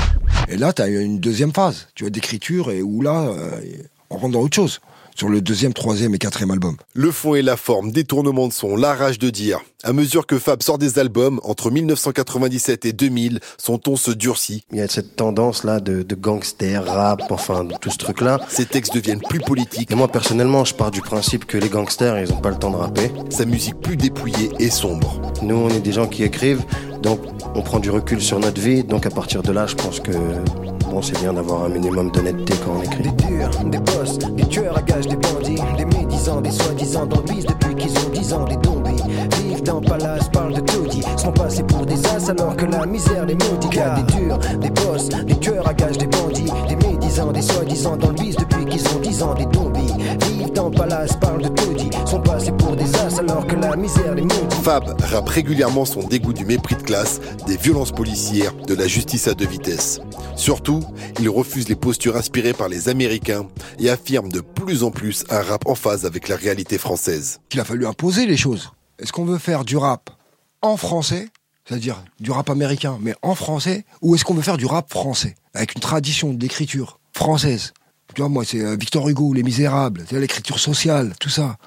Et là, tu as une deuxième phase, tu vois, d'écriture, et où là, euh, on rentre dans autre chose. Sur le deuxième, troisième et quatrième album.
Le fond et la forme, détournement de son, la rage de dire. À mesure que Fab sort des albums, entre 1997 et 2000, son ton se durcit.
Il y a cette tendance-là de, de gangster, rap, enfin, tout ce truc-là.
Ses textes deviennent plus politiques.
Et moi, personnellement, je pars du principe que les gangsters, ils ont pas le temps de rapper.
Sa musique plus dépouillée et sombre.
Nous, on est des gens qui écrivent, donc on prend du recul sur notre vie. Donc à partir de là, je pense que bon, c'est bien d'avoir un minimum d'honnêteté quand on écrit. Des durs, des boss, des tueurs à gages, des bandits, des médisants, des soi-disant depuis qu'ils ont 10 ans, des zombies. Vivent dans palace, parlent de taudis, sont passés pour des as alors que la misère les maudit. Des durs, des boss, des tueurs à gages, des bandits, des médisants, des soi-disant dans le bise depuis qu'ils ont 10 ans, des zombies. Vivent dans le palace, parlent de taudis, sont passés pour des as alors que la misère les maudit.
Fab rappe régulièrement son dégoût du mépris de classe, des violences policières, de la justice à deux vitesses. Surtout, il refuse les postures inspirées par les Américains et affirme de plus en plus un rap en phase avec la réalité française.
Il a fallu imposer les choses. Est-ce qu'on veut faire du rap en français, c'est-à-dire du rap américain, mais en français, ou est-ce qu'on veut faire du rap français, avec une tradition d'écriture française Tu vois, moi, c'est euh, Victor Hugo, Les Misérables, l'écriture sociale, tout ça.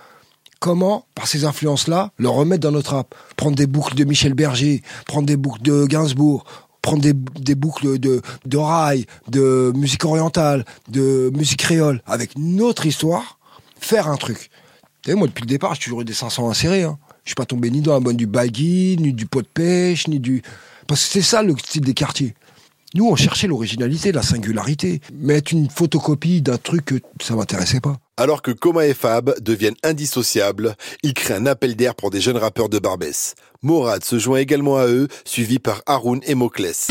Comment, par ces influences-là, le remettre dans notre rap Prendre des boucles de Michel Berger, prendre des boucles de Gainsbourg, prendre des, des boucles de, de rail, de musique orientale, de musique créole, avec notre histoire, faire un truc. Tu sais, moi, depuis le départ, j'ai toujours eu des 500 insérés. Hein. Je suis pas tombé ni dans la bonne du baggy, ni du pot de pêche, ni du... Parce que c'est ça le style des quartiers. Nous, on cherchait l'originalité, la singularité. Mettre une photocopie d'un truc que ça m'intéressait pas.
Alors que Coma et Fab deviennent indissociables, ils créent un appel d'air pour des jeunes rappeurs de Barbès. Morad se joint également à eux, suivi par Haroun et Mokles.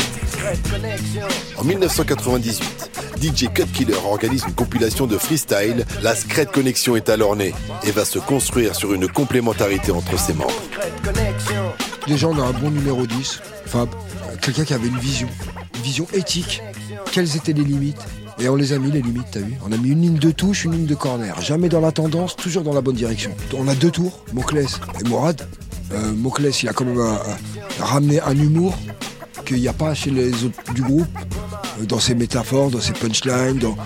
En 1998, DJ Cut Killer organise une compilation de freestyle. La Scred Connection est alors née et va se construire sur une complémentarité entre ses membres.
Déjà, on a un bon numéro 10, Fab. Quelqu'un qui avait une vision. Vision éthique. Quelles étaient les limites? Et on les a mis les limites, t'as vu? On a mis une ligne de touche, une ligne de corner. Jamais dans la tendance, toujours dans la bonne direction. On a deux tours, Mokles et Morad. Euh, il a quand même euh, ramené un humour qu'il n'y a pas chez les autres du groupe, euh, dans ses métaphores, dans ses punchlines, dans,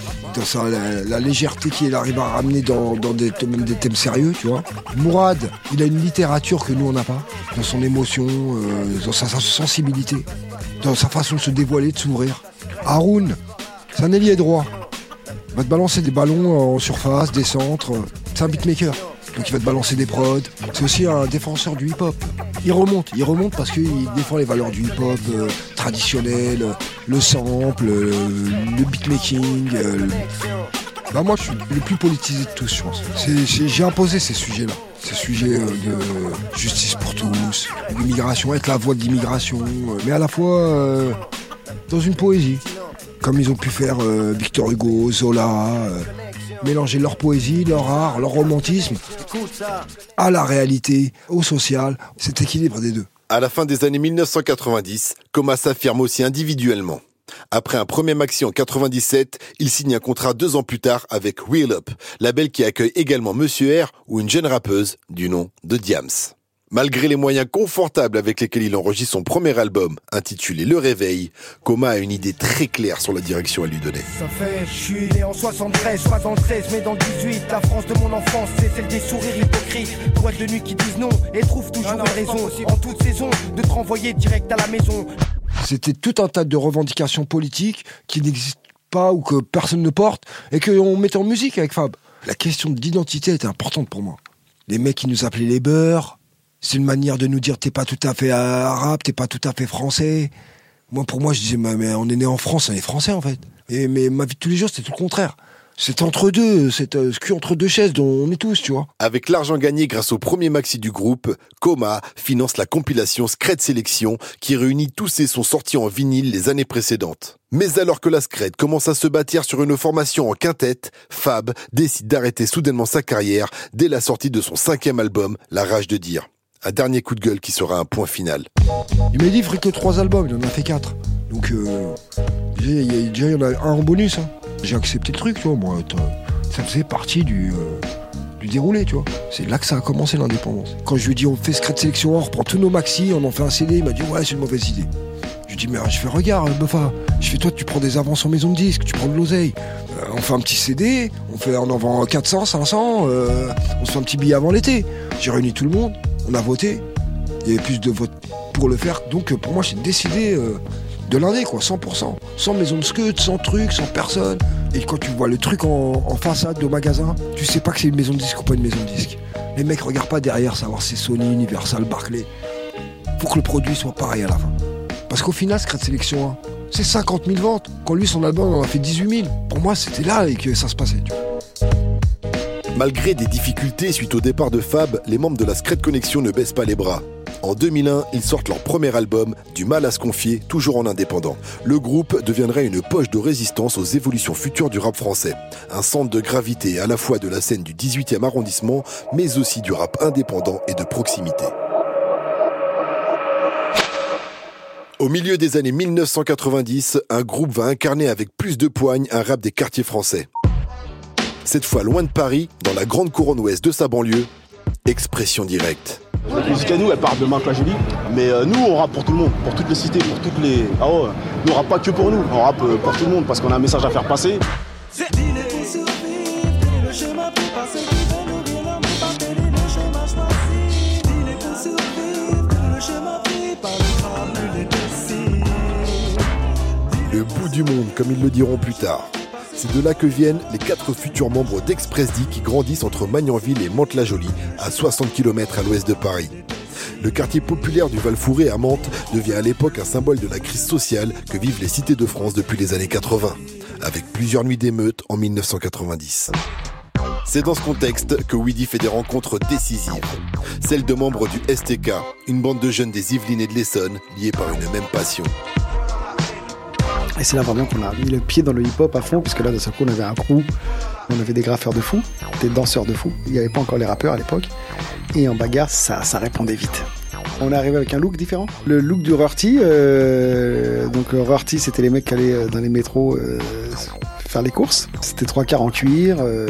sa- la, légèreté qu'il arrive à ramener dans, des, thèmes- sérieux, tu vois. Mourad, il a une littérature que nous on n'a pas, dans son émotion, euh, dans sa, sensibilité, dans sa façon de se dévoiler, de s'ouvrir. Haroun, c'est un ailier droit. Va te balancer des ballons en surface, des centres. C'est un beatmaker. Donc il va te balancer des prods. C'est aussi un défenseur du hip-hop. Il remonte, il remonte parce qu'il défend les valeurs du hip-hop euh, traditionnel, euh, le sample, euh, le beatmaking. euh, Bah moi je suis le plus politisé de tous, je pense. J'ai imposé ces sujets-là. Ces sujets de justice pour tous, l'immigration, être la voix de l'immigration, mais à la fois dans une poésie. Comme ils ont pu faire Victor Hugo, Zola, mélanger leur poésie, leur art, leur romantisme à la réalité, au social, cet équilibre des deux.
À la fin des années 1990, Coma s'affirme aussi individuellement. Après un premier maxi en 97, il signe un contrat deux ans plus tard avec Wheel Up, label qui accueille également Monsieur R ou une jeune rappeuse du nom de Diams. Malgré les moyens confortables avec lesquels il enregistre son premier album, intitulé Le Réveil, Coma a une idée très claire sur la direction à lui donner.
Ça fait, je suis né en 73, pas dans le 16 mais dans le 18 La France de mon enfance, c'est celle des sourires hypocrites Boîtes de nuit qui disent non et trouvent toujours une raison En toute saison, de te renvoyer direct à la maison
C'était tout un tas de revendications politiques qui n'existent pas ou que personne ne porte et qu'on mettait en musique avec Fab. La question d'identité était importante pour moi. Les mecs qui nous appelaient les beurs, c'est une manière de nous dire t'es pas tout à fait arabe, t'es pas tout à fait français. Moi, pour moi, je disais, mais on est né en France, on est français en fait. Mais ma vie de tous les jours, c'était tout le contraire. C'est entre deux, c'est euh, ce cul entre deux chaises dont on est tous, tu vois.
Avec l'argent gagné grâce au premier maxi du groupe, Coma finance la compilation Scred Sélection qui réunit tous ses sons sortis en vinyle les années précédentes. Mais alors que la Scred commence à se bâtir sur une formation en quintette, Fab décide d'arrêter soudainement sa carrière dès la sortie de son cinquième album, La Rage de Dire. Un dernier coup de gueule qui sera un point final.
Il m'a dit il ferait que trois albums, il en a fait quatre. Donc euh, déjà, il y en a un en bonus. hein. J'ai accepté le truc, tu vois. Moi, ça faisait partie du, euh, du déroulé, tu vois. C'est là que ça a commencé l'indépendance. Quand je lui ai dit on fait secret sélection, on reprend tous nos maxi, on en fait un CD, il m'a dit ouais c'est une mauvaise idée. Je lui ai dit mais je fais regarde Buffa, je fais toi tu prends des avances en maison de disque, tu prends de l'oseille. Euh, on fait un petit CD, on, fait, on en vend 400, 500, euh, on se fait un petit billet avant l'été. J'ai réuni tout le monde, on a voté, il y avait plus de votes pour le faire. Donc euh, pour moi, j'ai décidé euh, de l'indé, quoi, 100%. Sans maison de scud, sans truc, sans personne. Et quand tu vois le truc en, façade au magasin, tu sais pas que c'est une maison de disque ou pas une maison de disque. Les mecs regardent pas derrière savoir si c'est Sony, Universal, Barclay. Faut que le produit soit pareil à la fin. Parce qu'au final, Secret Sélection 1, c'est 50 000 ventes. Quand lui, son album en a fait 18 000. Pour moi, c'était là et que ça se passait. tu vois.
Malgré des difficultés suite au départ de Fab, les membres de la Scred Connection ne baissent pas les bras. En 2001, ils sortent leur premier album, Du mal à se confier, toujours en indépendant. Le groupe deviendrait une poche de résistance aux évolutions futures du rap français. Un centre de gravité à la fois de la scène du 18e arrondissement, mais aussi du rap indépendant et de proximité. Au milieu des années 1990, un groupe va incarner avec plus de poigne un rap des quartiers français. Cette fois loin de Paris, dans la grande couronne ouest de sa banlieue, expression directe.
Notre musique à nous, elle part de Marc Jolie, mais euh, nous, on rappe pour tout le monde, pour toutes les cités, pour toutes les. Ah ouais, nous, on rappe pas que pour nous, on rappe euh, pour tout le monde parce qu'on a un message à faire passer.
Le bout du monde, comme ils le diront plus tard. C'est de là que viennent les quatre futurs membres d'Express D qui grandissent entre Magnanville et Mantes-la-Jolie, à 60 km à l'ouest de Paris. Le quartier populaire du Val-Fouré à Mantes devient à l'époque un symbole de la crise sociale que vivent les cités de France depuis les années 80, avec plusieurs nuits d'émeutes en 1990. C'est dans ce contexte que Weedy fait des rencontres décisives. Celles de membres du STK, une bande de jeunes des Yvelines et de l'Essonne, liés par une même passion.
Et c'est là vraiment qu'on a mis le pied dans le hip-hop à fond, puisque là, d'un seul coup, on avait un crew, on avait des graffeurs de fou, des danseurs de fou. Il n'y avait pas encore les rappeurs à l'époque. Et en bagarre, ça, ça répondait vite. On est arrivé avec un look différent. Le look du Rorty, euh, donc euh, Rorty, c'était les mecs qui allaient euh, dans les métros faire les courses. C'était trois quarts en cuir, euh,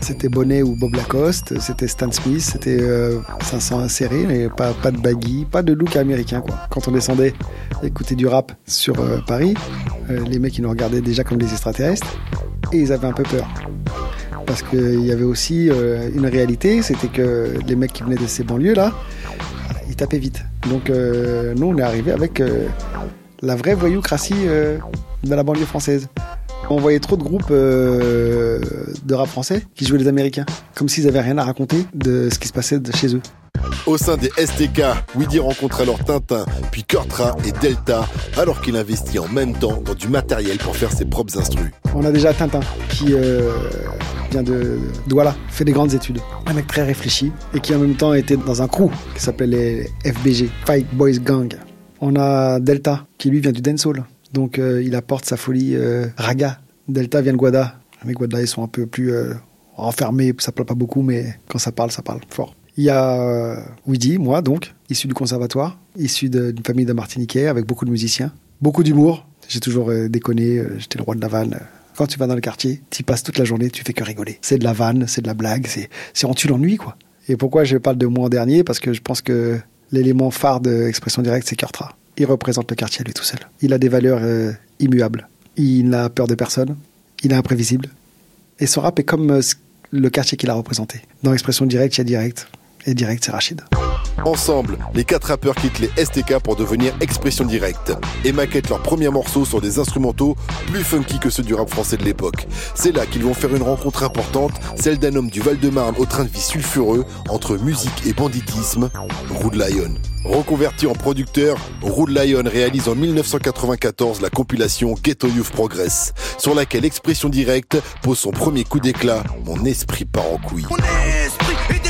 c'était bonnet ou Bob Lacoste, c'était Stan Smith, c'était euh, 500 inséré, mais pas, de baggy, pas de look américain quoi. Quand on descendait écouter du rap sur euh, Paris, euh, les mecs ils nous regardaient déjà comme des extraterrestres et ils avaient un peu peur. Parce qu'il y avait aussi euh, une réalité, c'était que les mecs qui venaient de ces banlieues là, ils tapaient vite. Donc euh, nous on est arrivé avec euh, la vraie voyoucratie euh, de la banlieue française. On voyait trop de groupes euh, de rap français qui jouaient les Américains, comme s'ils avaient rien à raconter de ce qui se passait de chez eux.
Au sein des STK, Weedy rencontre alors Tintin, puis Kurtra et Delta, alors qu'il investit en même temps dans du matériel pour faire ses propres instrus.
On a déjà Tintin qui euh, vient de Douala, fait des grandes études. Un mec très réfléchi et qui en même temps était dans un crew qui s'appelle les FBG, Fight Boys Gang. On a Delta qui lui vient du dancehall, donc euh, il apporte sa folie euh, raga. Delta vient de Guada. Les Guada ils sont un peu plus euh, renfermés, ça parle pas beaucoup, mais quand ça parle, ça parle fort. Il y a Weedy, moi donc, issu du conservatoire, issu d'une famille de Martiniquais avec beaucoup de musiciens, beaucoup d'humour. J'ai toujours déconné, j'étais le roi de la vanne. Quand tu vas dans le quartier, tu passes toute la journée, tu fais que rigoler. C'est de la vanne, c'est de la blague, c'est on tue l'ennui quoi. Et pourquoi je parle de moi en dernier? Parce que je pense que l'élément phare de Expression Directe, c'est Kurtra. Il représente le quartier lui tout seul. Il a des valeurs euh, immuables. Il n'a peur de personne. Il est imprévisible. Et son rap est comme euh, le quartier qu'il a représenté. Dans Expression Directe, il y a Direct. Et Direct, c'est Rachid.
Ensemble, les quatre rappeurs quittent les STK pour devenir Expression Directe et maquettent leur premier morceau sur des instrumentaux plus funky que ceux du rap français de l'époque. C'est là qu'ils vont faire une rencontre importante, celle d'un homme du Val-de-Marne au train de vie sulfureux entre musique et banditisme, Rude Lion. Reconverti en producteur, Rude Lion réalise en 1994 la compilation Ghetto Youth Progress, sur laquelle Expression Directe pose son premier coup d'éclat, Mon esprit part en couille.
Mon esprit est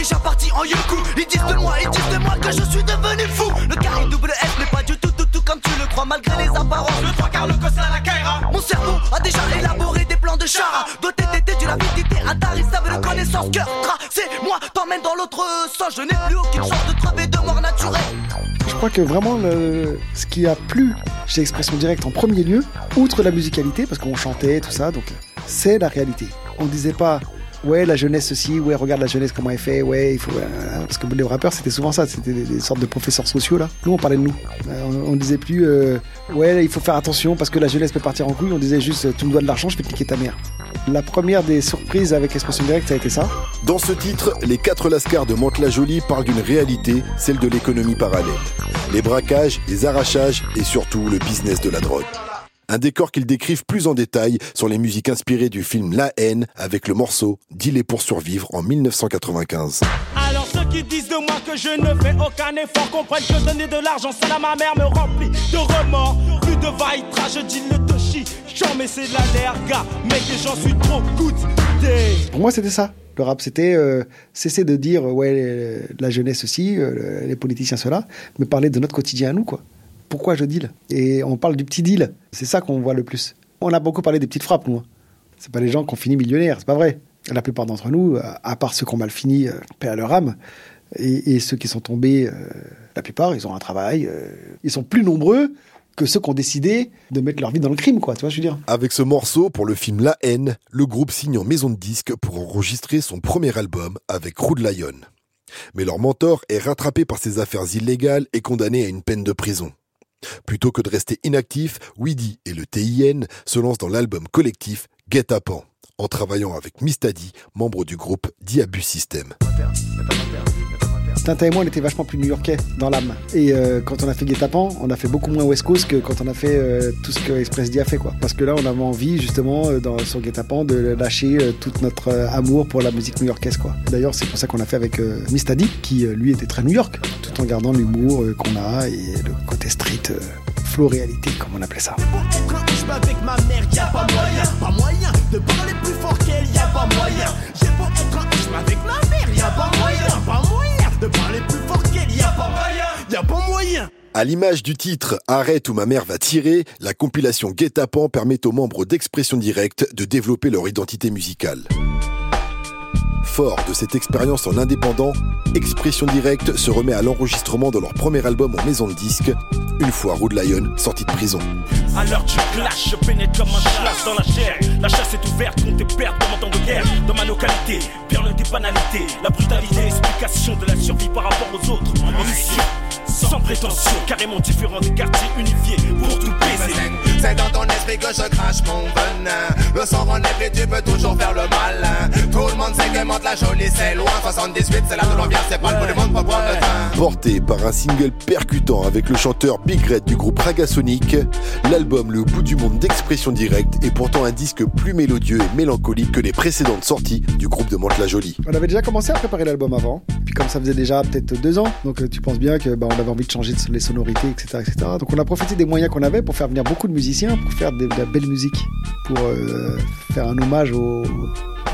déjà parti en yoku. Ils disent de moi, ils disent de moi que je suis devenu fou. Le carré double F n'est pas du tout tout tout comme tu le crois Malgré les apparences. Le trois quarts le cossin la caïra Mon cerveau a déjà élaboré des plans de chara. Doté d'été d'une avidité intarissable de connaissances Cœur tracé, moi t'emmène dans l'autre sens. Je n'ai plus aucune chance de crever de mort naturelle.
Je crois que vraiment, le- ce qui a plu chez Expression Directe en premier lieu, outre la musicalité, parce qu'on chantait, tout ça, donc c'est la réalité. On disait pas, ouais, la jeunesse ceci, ouais, regarde la jeunesse comment elle fait, ouais, il faut. euh, parce que les rappeurs, c'était souvent ça, c'était des, sortes de professeurs sociaux, là. Nous, on parlait de nous. Euh, on, on disait plus, euh, ouais, il faut faire attention parce que la jeunesse peut partir en couille, on disait juste, tu me dois de l'argent, je vais te ta mère. La première des surprises avec Expression Directe, ça a été ça.
Dans ce titre, les quatre lascars de Mantes-la-Jolie parlent d'une réalité, celle de l'économie parallèle. Les braquages, les arrachages et surtout le business de la drogue. Un décor qu'ils décrivent plus en détail sur les musiques inspirées du film La haine avec le morceau Dealer pour survivre en 1995.
Alors ceux qui disent de moi que je ne fais aucun effort comprennent que donner de l'argent ma mère me remplit de remords. Plus de vaitra, je dis le toshi. J'en mets c'est de la l'air, gars, mais que j'en suis trop goûté.
Pour moi, c'était ça. Le rap, c'était euh, cesser de dire, ouais, euh, la jeunesse aussi, euh, les politiciens cela, mais parler de notre quotidien à nous, quoi. Pourquoi je deal Et on parle du petit deal. C'est ça qu'on voit le plus. On a beaucoup parlé des petites frappes, nous. hein. C'est pas les gens qui ont fini millionnaires, c'est pas vrai. La plupart d'entre nous, à à part ceux qui ont mal fini, euh, paix à leur âme, et, ceux qui sont tombés, euh, la plupart, ils ont un travail. euh, ils sont plus nombreux que ceux qui ont décidé de mettre leur vie dans le crime, quoi. Tu vois, je veux dire?
Avec ce morceau pour le film La haine, le groupe signe en maison de disques pour enregistrer son premier album avec Rude Lion. Mais leur mentor est rattrapé par ses affaires illégales et condamné à une peine de prison. Plutôt que de rester inactif, Weedy et le TIN se lancent dans l'album collectif Get Pan, en travaillant avec Mistadi, membre du groupe Diabus System.
Tintin et moi, on était vachement plus new-yorkais dans l'âme. Et euh, quand on a fait Guet-Apens, on a fait beaucoup moins West Coast que quand on a fait euh, tout ce que Express D a fait, quoi. Parce que là, on avait envie, justement, euh, dans, sur Guet-Apens, de lâcher tout notre amour pour la musique new-yorkaise, quoi. D'ailleurs, c'est pour ça qu'on a fait avec Mistadi, qui, lui, était très New York, tout en gardant l'humour qu'on a et le côté street, flow réalité, comme on appelait ça.
Ma mère, pas moyen, pas moyen de parler plus fort qu'elle, pas moyen. J'ai être ma mère, pas moyen pas moyen.
À l'image du titre Arrête où ma mère va tirer, la compilation Guet-Apens permet aux membres d'Expression Directe de développer leur identité musicale. Fort de cette expérience en indépendant, Expression Directe se remet à l'enregistrement de leur premier album en maison de disques, une fois Rude Lion sorti de prison.
À l'heure du clash, je pénètre comme un chasse dans la chair. La chasse est ouverte, compte tes pertes dans mon temps de guerre. Dans ma localité, bien des banalités. La brutalité, explication de la survie par rapport aux autres. Émission sans prétention, carrément différent des quartiers unifiés pour tout baiser.
C'est dans ton esprit que je crache mon venin. Le sang relève et tu peux toujours faire le malin. Tout le monde sait que monte la jolie, c'est loin. 78, c'est là de vient, c'est pas le bout du monde pour prendre le train.
Porté par un single percutant avec le chanteur Big Red du groupe Ragasonic, l'album Le bout du monde d'expression directe est pourtant un disque plus mélodieux et mélancolique que les précédentes sorties du groupe de Mantes-la-Jolie.
On avait déjà commencé à préparer l'album avant, puis comme ça faisait déjà peut-être deux ans, donc euh, tu penses bien que bah, on avait envie de changer les sonorités, etc., etc. Donc on a profité des moyens qu'on avait pour faire venir beaucoup de pour faire de, la belle musique, pour euh, faire un hommage aux,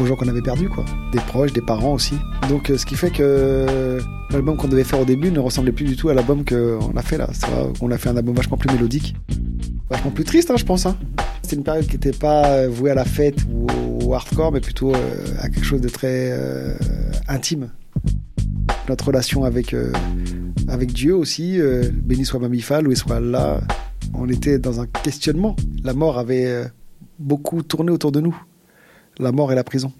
gens qu'on avait perdus, quoi. Des proches, des parents aussi. Donc euh, ce qui fait que l'album qu'on devait faire au début ne ressemblait plus du tout à l'album qu'on a fait là. On a fait un album vachement plus mélodique, vachement plus triste, hein, je pense. Hein. C'était une période qui n'était pas vouée à la fête ou au hardcore, mais plutôt à quelque chose de très intime notre relation avec, euh, Dieu aussi, euh, béni soit Mamifal, où soit là, on était dans un questionnement. La mort avait euh, beaucoup tourné autour de nous, la mort et la prison.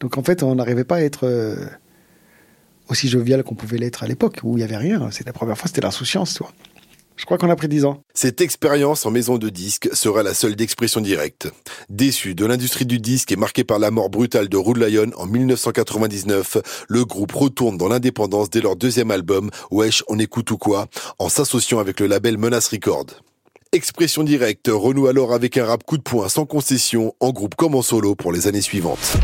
Donc en fait, on n'arrivait pas à être aussi jovial qu'on pouvait l'être à l'époque, où il n'y avait rien. C'était la première fois, c'était l'insouciance, toi. Je crois qu'on a pris 10 ans.
Cette expérience en maison de disque sera la seule d'expression directe. Déçu de l'industrie du disque et marqué par la mort brutale de Rude Lion en 1999, le groupe retourne dans l'indépendance dès leur deuxième album, Wesh, on écoute ou quoi, en s'associant avec le label Menace Record. Expression directe renoue alors avec un rap coup de poing sans concession, en groupe comme en solo pour les années suivantes.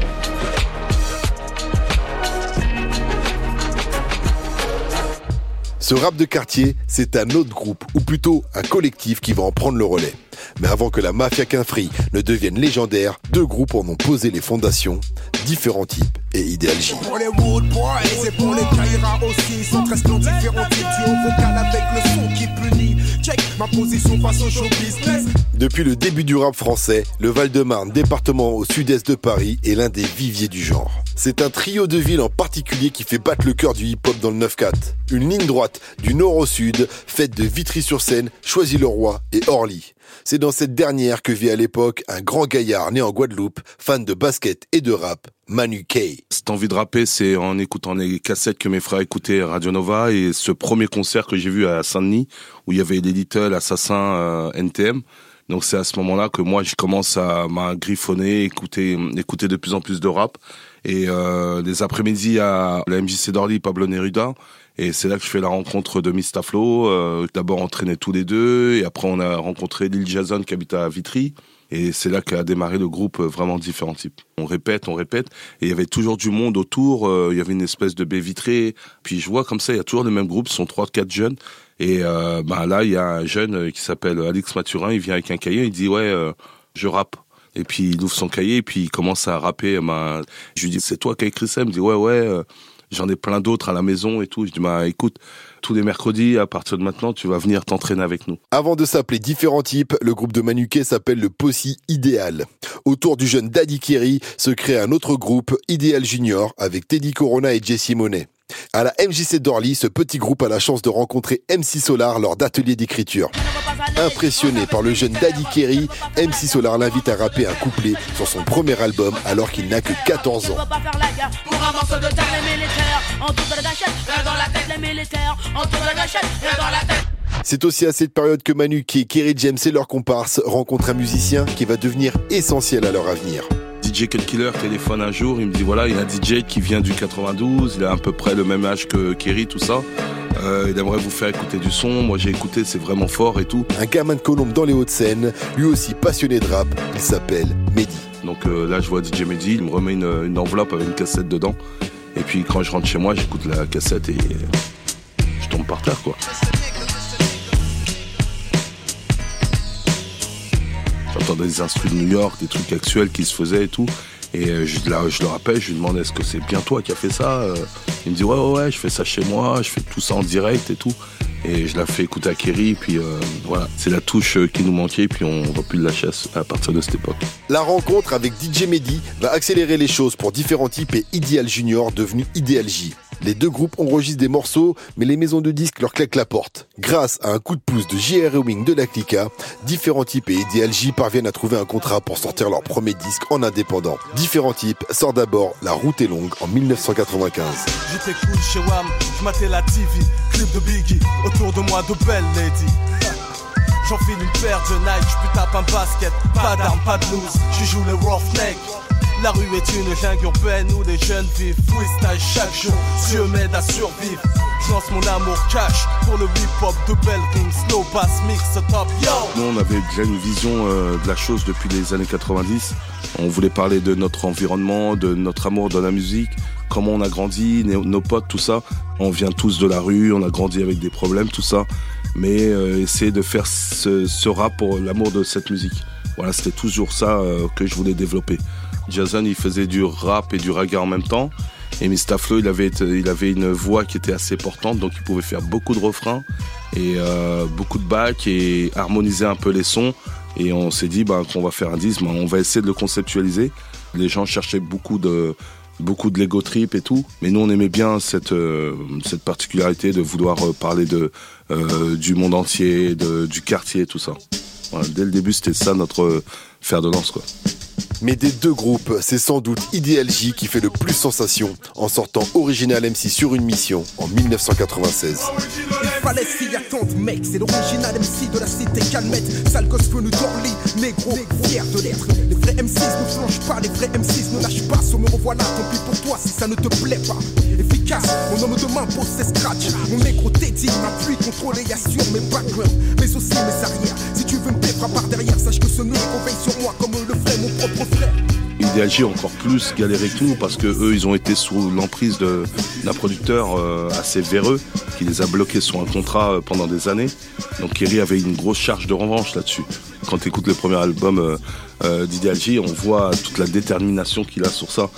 Ce rap de quartier, c'est un autre groupe, ou plutôt un collectif qui va en prendre le relais. Mais avant que la mafia Quinfree ne devienne légendaire, deux groupes en ont posé les fondations, différents types et idéalgie. Depuis le début du rap français, le Val-de-Marne, département au sud-est de Paris, est l'un des viviers du genre. C'est un trio de villes en particulier qui fait battre le cœur du hip-hop dans le 9-4. Une ligne droite du nord au sud, faite de Vitry-sur-Seine, Choisy-le-Roi et Orly. C'est dans cette dernière que vit à l'époque un grand gaillard né en Guadeloupe, fan de basket et de rap, Manu Kay.
Cette envie de rapper, c'est en écoutant les cassettes que mes frères écoutaient Radio Nova et ce premier concert que j'ai vu à Saint-Denis où il y avait les Little Assassins euh, NTM. Donc c'est à ce moment-là que moi je commence à m'a griffonner, écouter, écouter de plus en plus de rap. Et euh, les après-midi à la MJC d'Orly, Pablo Neruda. Et c'est là que je fais la rencontre de Mistaflo. Euh, D'abord on traînait tous les deux et après on a rencontré Lil Jason qui habite à Vitry. Et c'est là qu'a démarré le groupe euh, vraiment différents types. On répète, on répète, et il y avait toujours du monde autour. Euh, il y avait une espèce de baie vitrée. Puis je vois comme ça, il y a toujours les mêmes groupes, ce sont trois, quatre jeunes. Et euh, bah là, il y a un jeune qui s'appelle Alex Mathurin. Il vient avec un cahier, il dit ouais, je rappe. Et puis il ouvre son cahier, et puis il commence à rapper. Bah, je lui dis c'est toi qui as écrit ça? Il me dit ouais ouais. J'en ai plein d'autres à la maison et tout. Je dis, bah, écoute, tous les mercredis, à partir de maintenant, tu vas venir t'entraîner avec nous.
Avant de s'appeler différents types, le groupe de Manuquet s'appelle le Possi Idéal. Autour du jeune Daddy Kerry se crée un autre groupe, Idéal Junior, avec Teddy Corona et Jesse Monet. À la MJC d'Orly, ce petit groupe a la chance de rencontrer MC Solar lors d'ateliers d'écriture. Impressionné par le jeune Daddy Kerry, MC Solar l'invite à rapper un couplet sur son premier album alors qu'il n'a que 14 ans. C'est aussi à cette période que Manu, est Kerry James et leur comparse rencontrent un musicien qui va devenir essentiel à leur avenir.
DJ Cut Killer téléphone un jour, il me dit voilà, il y a un DJ qui vient du 92, il a à peu près le même âge que Kerry, tout ça. Euh, il aimerait vous faire écouter du son. Moi, j'ai écouté, c'est vraiment fort et tout.
Un gamin de Colombe dans les Hauts-de-Seine, lui aussi passionné de rap, il s'appelle Mehdi.
Donc euh, là, je vois DJ Mehdi, il me remet une, une, enveloppe avec une cassette dedans. Et puis quand je rentre chez moi, j'écoute la cassette et je tombe par terre, quoi. J'entendais des instruments de New York, des trucs actuels qui se faisaient et tout. Et euh, je, là, je le rappelle, je lui demande est-ce que c'est bien toi qui as fait ça euh? Il me dit ouais, ouais, ouais, je fais ça chez moi, je fais tout ça en direct et tout. Et je la fais écouter à Kerry, puis euh, voilà, c'est la touche qui nous manquait, puis on voit plus de la chasse à partir de cette époque.
La rencontre avec DJ Mehdi va accélérer les choses pour différents types et Ideal Junior devenu Ideal J. Les deux groupes enregistrent des morceaux, mais les maisons de disques leur claquent la porte. Grâce à un coup de pouce de J.R. Ewing de la Clica, Différents Types et Ideal J parviennent à trouver un contrat pour sortir leur premier disque en indépendant. Différents Types sort d'abord La route est longue en 1995.
J'étais cool chez la TV, clip de Biggie, autour de moi de. J'enfile une paire de Nike, je tape un basket, pas d'armes, pas de loose, je joue le roughneck. La rue est une jungle urbaine où les jeunes vivent freestyle chaque jour. Dieu m'aide à survivre. Je lance mon amour cash pour le hip-hop de Belgium, slow bass mix top yo.
Nous, on avait déjà une vision euh, de la chose depuis les années 90. On voulait parler de notre environnement, de notre amour de la musique, comment on a grandi, nos, potes, tout ça. On vient tous de la rue, on a grandi avec des problèmes, tout ça. Mais euh, essayer de faire ce, ce rap pour l'amour de cette musique. Voilà, c'était toujours ça euh, que je voulais développer. Jason, il faisait du rap et du reggae en même temps. Et Mr. Flo, il avait, il avait une voix qui était assez portante, donc il pouvait faire beaucoup de refrains et euh, beaucoup de bacs et harmoniser un peu les sons. Et on s'est dit bah, qu'on va faire un disque, on va essayer de le conceptualiser. Les gens cherchaient beaucoup de, beaucoup Lego Trip et tout, mais nous on aimait bien cette, euh, particularité de vouloir euh, parler du monde entier, du quartier, tout ça. Dès le début, c'était ça notre fer de lance.
Mais des deux groupes, c'est sans doute Ideal J qui fait le plus sensation en sortant Original MC sur une mission en 1996.
Il fallait s'y attendre, mec. C'est l'original MC de la cité calmette. Sale gosse venu d'Orly, négro, fier de l'être. Les vrais M6 ne flanchent pas, les vrais M6 ne lâchent pas. So me revoilà, tant pis pour toi si ça ne te plaît pas. Efficace, mon homme de main pose ses scratch. Mon négro Teddy m'appuie, contrôlé, assure mes backgrounds, mais aussi mes arrières. Si tu veux me défra par derrière, sache que ce négro veille sur moi comme le ferait mon propre frère.
Ideal J a encore plus galéré que nous parce que eux ils ont été sous l'emprise d'un producteur euh, assez véreux qui les a bloqués sur un contrat euh, pendant des années. Donc Kerry avait une grosse charge de revanche là-dessus. Quand tu écoutes le premier album euh, euh, on voit toute la détermination qu'il a sur ça.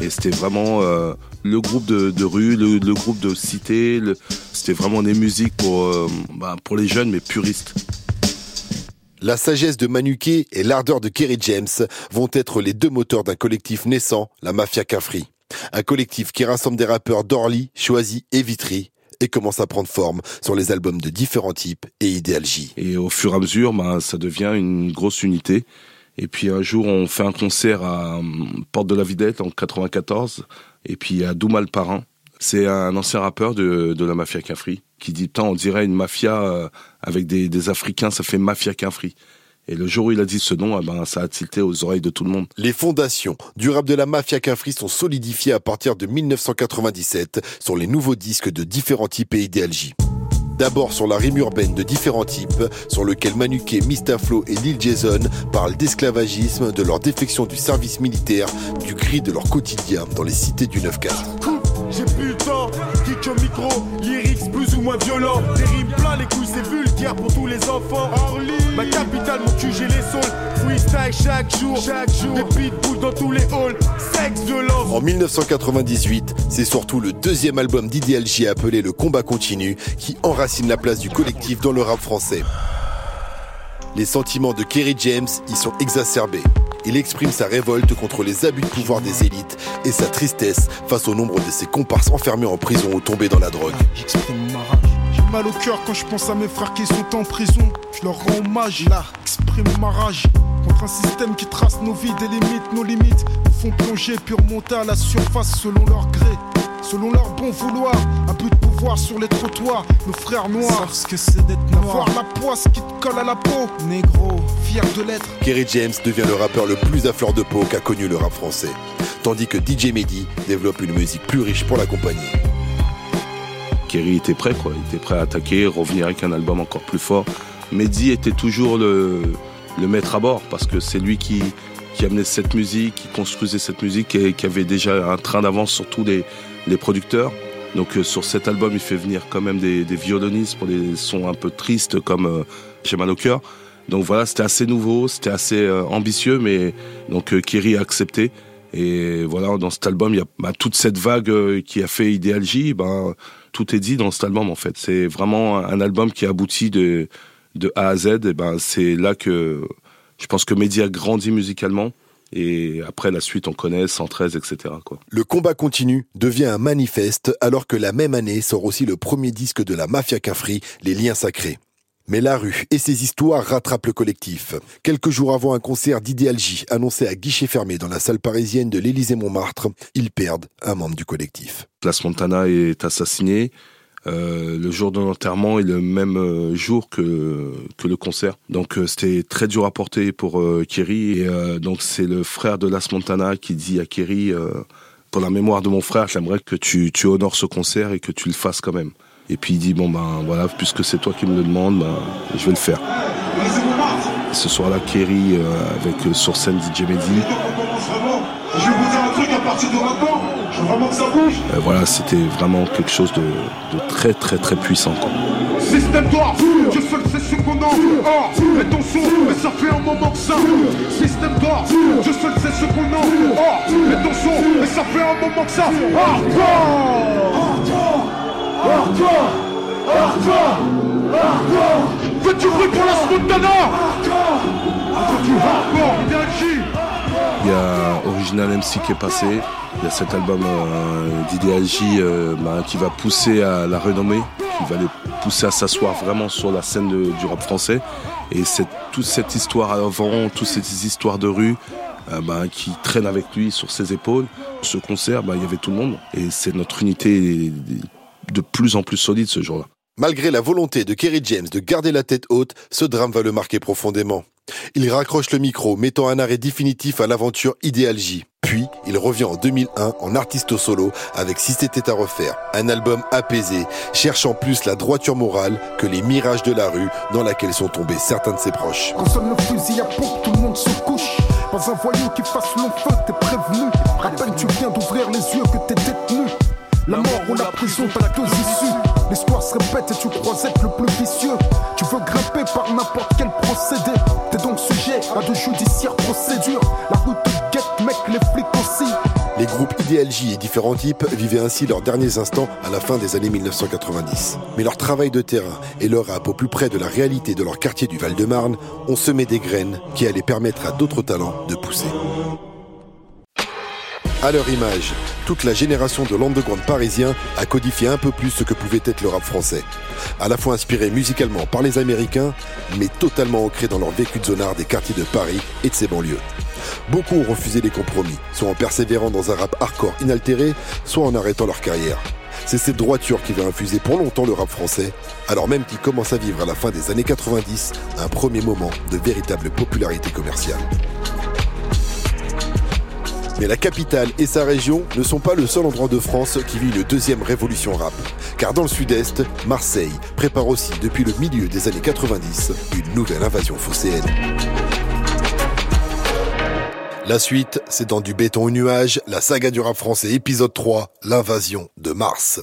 Et c'était vraiment le groupe de, rue, le, groupe de cité. C'était vraiment des musiques pour, bah, pour les jeunes mais puristes.
La sagesse de Manuquet et l'ardeur de Kerry James vont être les deux moteurs d'un collectif naissant, la Mafia Cafri. Un collectif qui rassemble des rappeurs d'Orly, Choisy et Vitry et commence à prendre forme sur les albums de différents types et Ideal J.
Et au fur et à mesure, bah, ça devient une grosse unité. Et puis un jour, on fait un concert à hum, Porte de la Vidette en 94. Et puis à Doumal Parrain. C'est un ancien rappeur de, de la mafia Cafri qui dit Putain, on dirait une mafia euh, avec des, des Africains, ça fait mafia Cafri. Et le jour où il a dit ce nom, eh ben, ça a tilté aux oreilles de tout le monde.
Les fondations du rap de la Mafia Cafri sont solidifiées à partir de 1997 sur les nouveaux disques de différents types et J. D'abord sur la rime urbaine de différents types, sur lequel Manuquet, Mistaflo et Lil Jason parlent d'esclavagisme, de leur défection du service militaire, du gris de leur quotidien dans les cités du 9-4.
J'ai plus le temps, micro, moins violents. Des rimes plein les couilles, c'est vulgaire pour tous les enfants. Orly, ma capitale, mon cul, j'ai les saules. Freestyle chaque jour, chaque jour. Des pitbulls dans tous les halls, sexe, violence.
En 1998, c'est surtout le deuxième album d'Ideal J appelé Le Combat Continu qui enracine la place du collectif dans le rap français. Les sentiments de Kerry James y sont exacerbés. Il exprime sa révolte contre les abus de pouvoir des élites et sa tristesse face au nombre de ses comparses enfermés en prison ou tombés dans la drogue.
J'exprime ma rage. J'ai mal au cœur quand je pense à mes frères qui sont en prison. Je leur rends hommage, là, exprime ma rage. Contre un système qui trace nos vies, des limites, nos limites. Nous font plonger puis remonter à la surface selon leur gré. Selon leur bon vouloir, un but de sur les trottoirs. Nos frères noirs, ce que c'est d'être noir. Voir la poisse qui te colle à la peau. Négro, fier de l'être.
Kerry James devient le rappeur le plus à fleur de peau qu'a connu le rap français. Tandis que DJ Mehdi développe une musique plus riche pour l'accompagner.
Kerry était prêt, quoi. Il était prêt à attaquer, revenir avec un album encore plus fort. Mehdi était toujours le, le maître à bord parce que c'est lui qui, qui amenait cette musique, qui construisait cette musique et qui avait déjà un train d'avance sur tous les, les producteurs. Donc euh, sur cet album, il fait venir quand même des, des violonistes pour des sons un peu tristes comme euh, J'ai mal au cœur. Donc voilà, c'était assez nouveau, c'était assez euh, ambitieux, mais donc euh, Kerry a accepté. Et voilà, dans cet album, il y a bah, toute cette vague euh, qui a fait Ideal J. Ben, tout est dit dans cet album en fait. C'est vraiment un album qui aboutit de, de A à Z. Et ben, c'est là que je pense que Mehdi a grandi musicalement Et après, la suite, on connaît 113, etc. Quoi.
Le combat continu devient un manifeste alors que la même année sort aussi le premier disque de la Mafia Cafri, Les Liens Sacrés. Mais la rue et ses histoires rattrapent le collectif. Quelques jours avant un concert d'Idéalgie annoncé à guichet fermé dans la salle parisienne de l'Élysée-Montmartre, ils perdent un membre du collectif.
Las Montana est assassiné. Euh, le jour de l'enterrement est le même euh, jour que, que le concert. Donc euh, c'était très dur à porter pour Kerry. Et donc c'est le frère de Las Montana qui dit à Kerry, pour la mémoire de mon frère, j'aimerais que tu, tu honores ce concert et que tu le fasses quand même. Et puis il dit, bon ben voilà, puisque c'est toi qui me le demandes, ben, je vais le faire. Ce soir-là, Kerry, avec sur scène DJ Mehdi,
Je vous un truc à partir. Je veux vraiment que ça bouge.
euh, voilà, c'était vraiment quelque chose de, de très très très puissant. quoi.
Système d'or, je seul c'est ce qu'on en or. Et ton son, mais ça fait un moment que ça. Système d'or, je seul c'est ce qu'on en or. Et ton son, mais ça fait un moment que ça. Hardcore Hardcore Hardcore Hardcore du bruit pour la Smontana? Hardcore, énergie
Il y a Original MC qui est passé. Il y a cet album euh, euh, bah, qui va pousser à la renommée, qui va les pousser à s'asseoir vraiment sur la scène du rap français. Et c'est toute cette histoire avant, toutes ces histoires de rue euh, bah, qui traînent avec lui sur ses épaules. Ce concert, bah, il y avait tout le monde. Et c'est notre unité de plus en plus solide ce jour-là.
Malgré la volonté de Kerry James de garder la tête haute, ce drame va le marquer profondément. Il raccroche le micro, mettant un arrêt définitif à l'aventure Idéalgie. Puis, il revient en 2001 en artiste solo avec Si c'était à refaire, un album apaisé, cherchant plus la droiture morale que les mirages de la rue dans laquelle sont tombés certains de ses proches.
Quand sonne le fusil à pompe, tout le monde se couche. Pas un voyou qui fasse long feu, t'es prévenu. À peine tu viens d'ouvrir les yeux que t'es détenu. La mort ou la prison, t'as deux issues. L'histoire se répète et tu crois être le plus vicieux. Tu veux grimper par n'importe quel procédé. De judiciaires procédures. La route te guette, mec, les flics aussi.
Les groupes Idéalgie et différents types vivaient ainsi leurs derniers instants à la fin des années 1990. Mais leur travail de terrain et leur rap au plus près de la réalité de leur quartier du Val-de-Marne ont semé des graines qui allaient permettre à d'autres talents de pousser. À leur image, toute la génération de l'underground parisien a codifié un peu plus ce que pouvait être le rap français. À la fois inspiré musicalement par les Américains, mais totalement ancré dans leur vécu de zonard des quartiers de Paris et de ses banlieues. Beaucoup ont refusé les compromis, soit en persévérant dans un rap hardcore inaltéré, soit en arrêtant leur carrière. C'est cette droiture qui va infuser pour longtemps le rap français, alors même qu'il commence à vivre à la fin des années 90 un premier moment de véritable popularité commerciale. Mais la capitale et sa région ne sont pas le seul endroit de France qui vit une deuxième révolution rap. Car dans le sud-est, Marseille prépare aussi depuis le milieu des années 90 une nouvelle invasion phocéenne. La suite, c'est dans du béton au nuage, la saga du rap français épisode 3, l'invasion de Mars.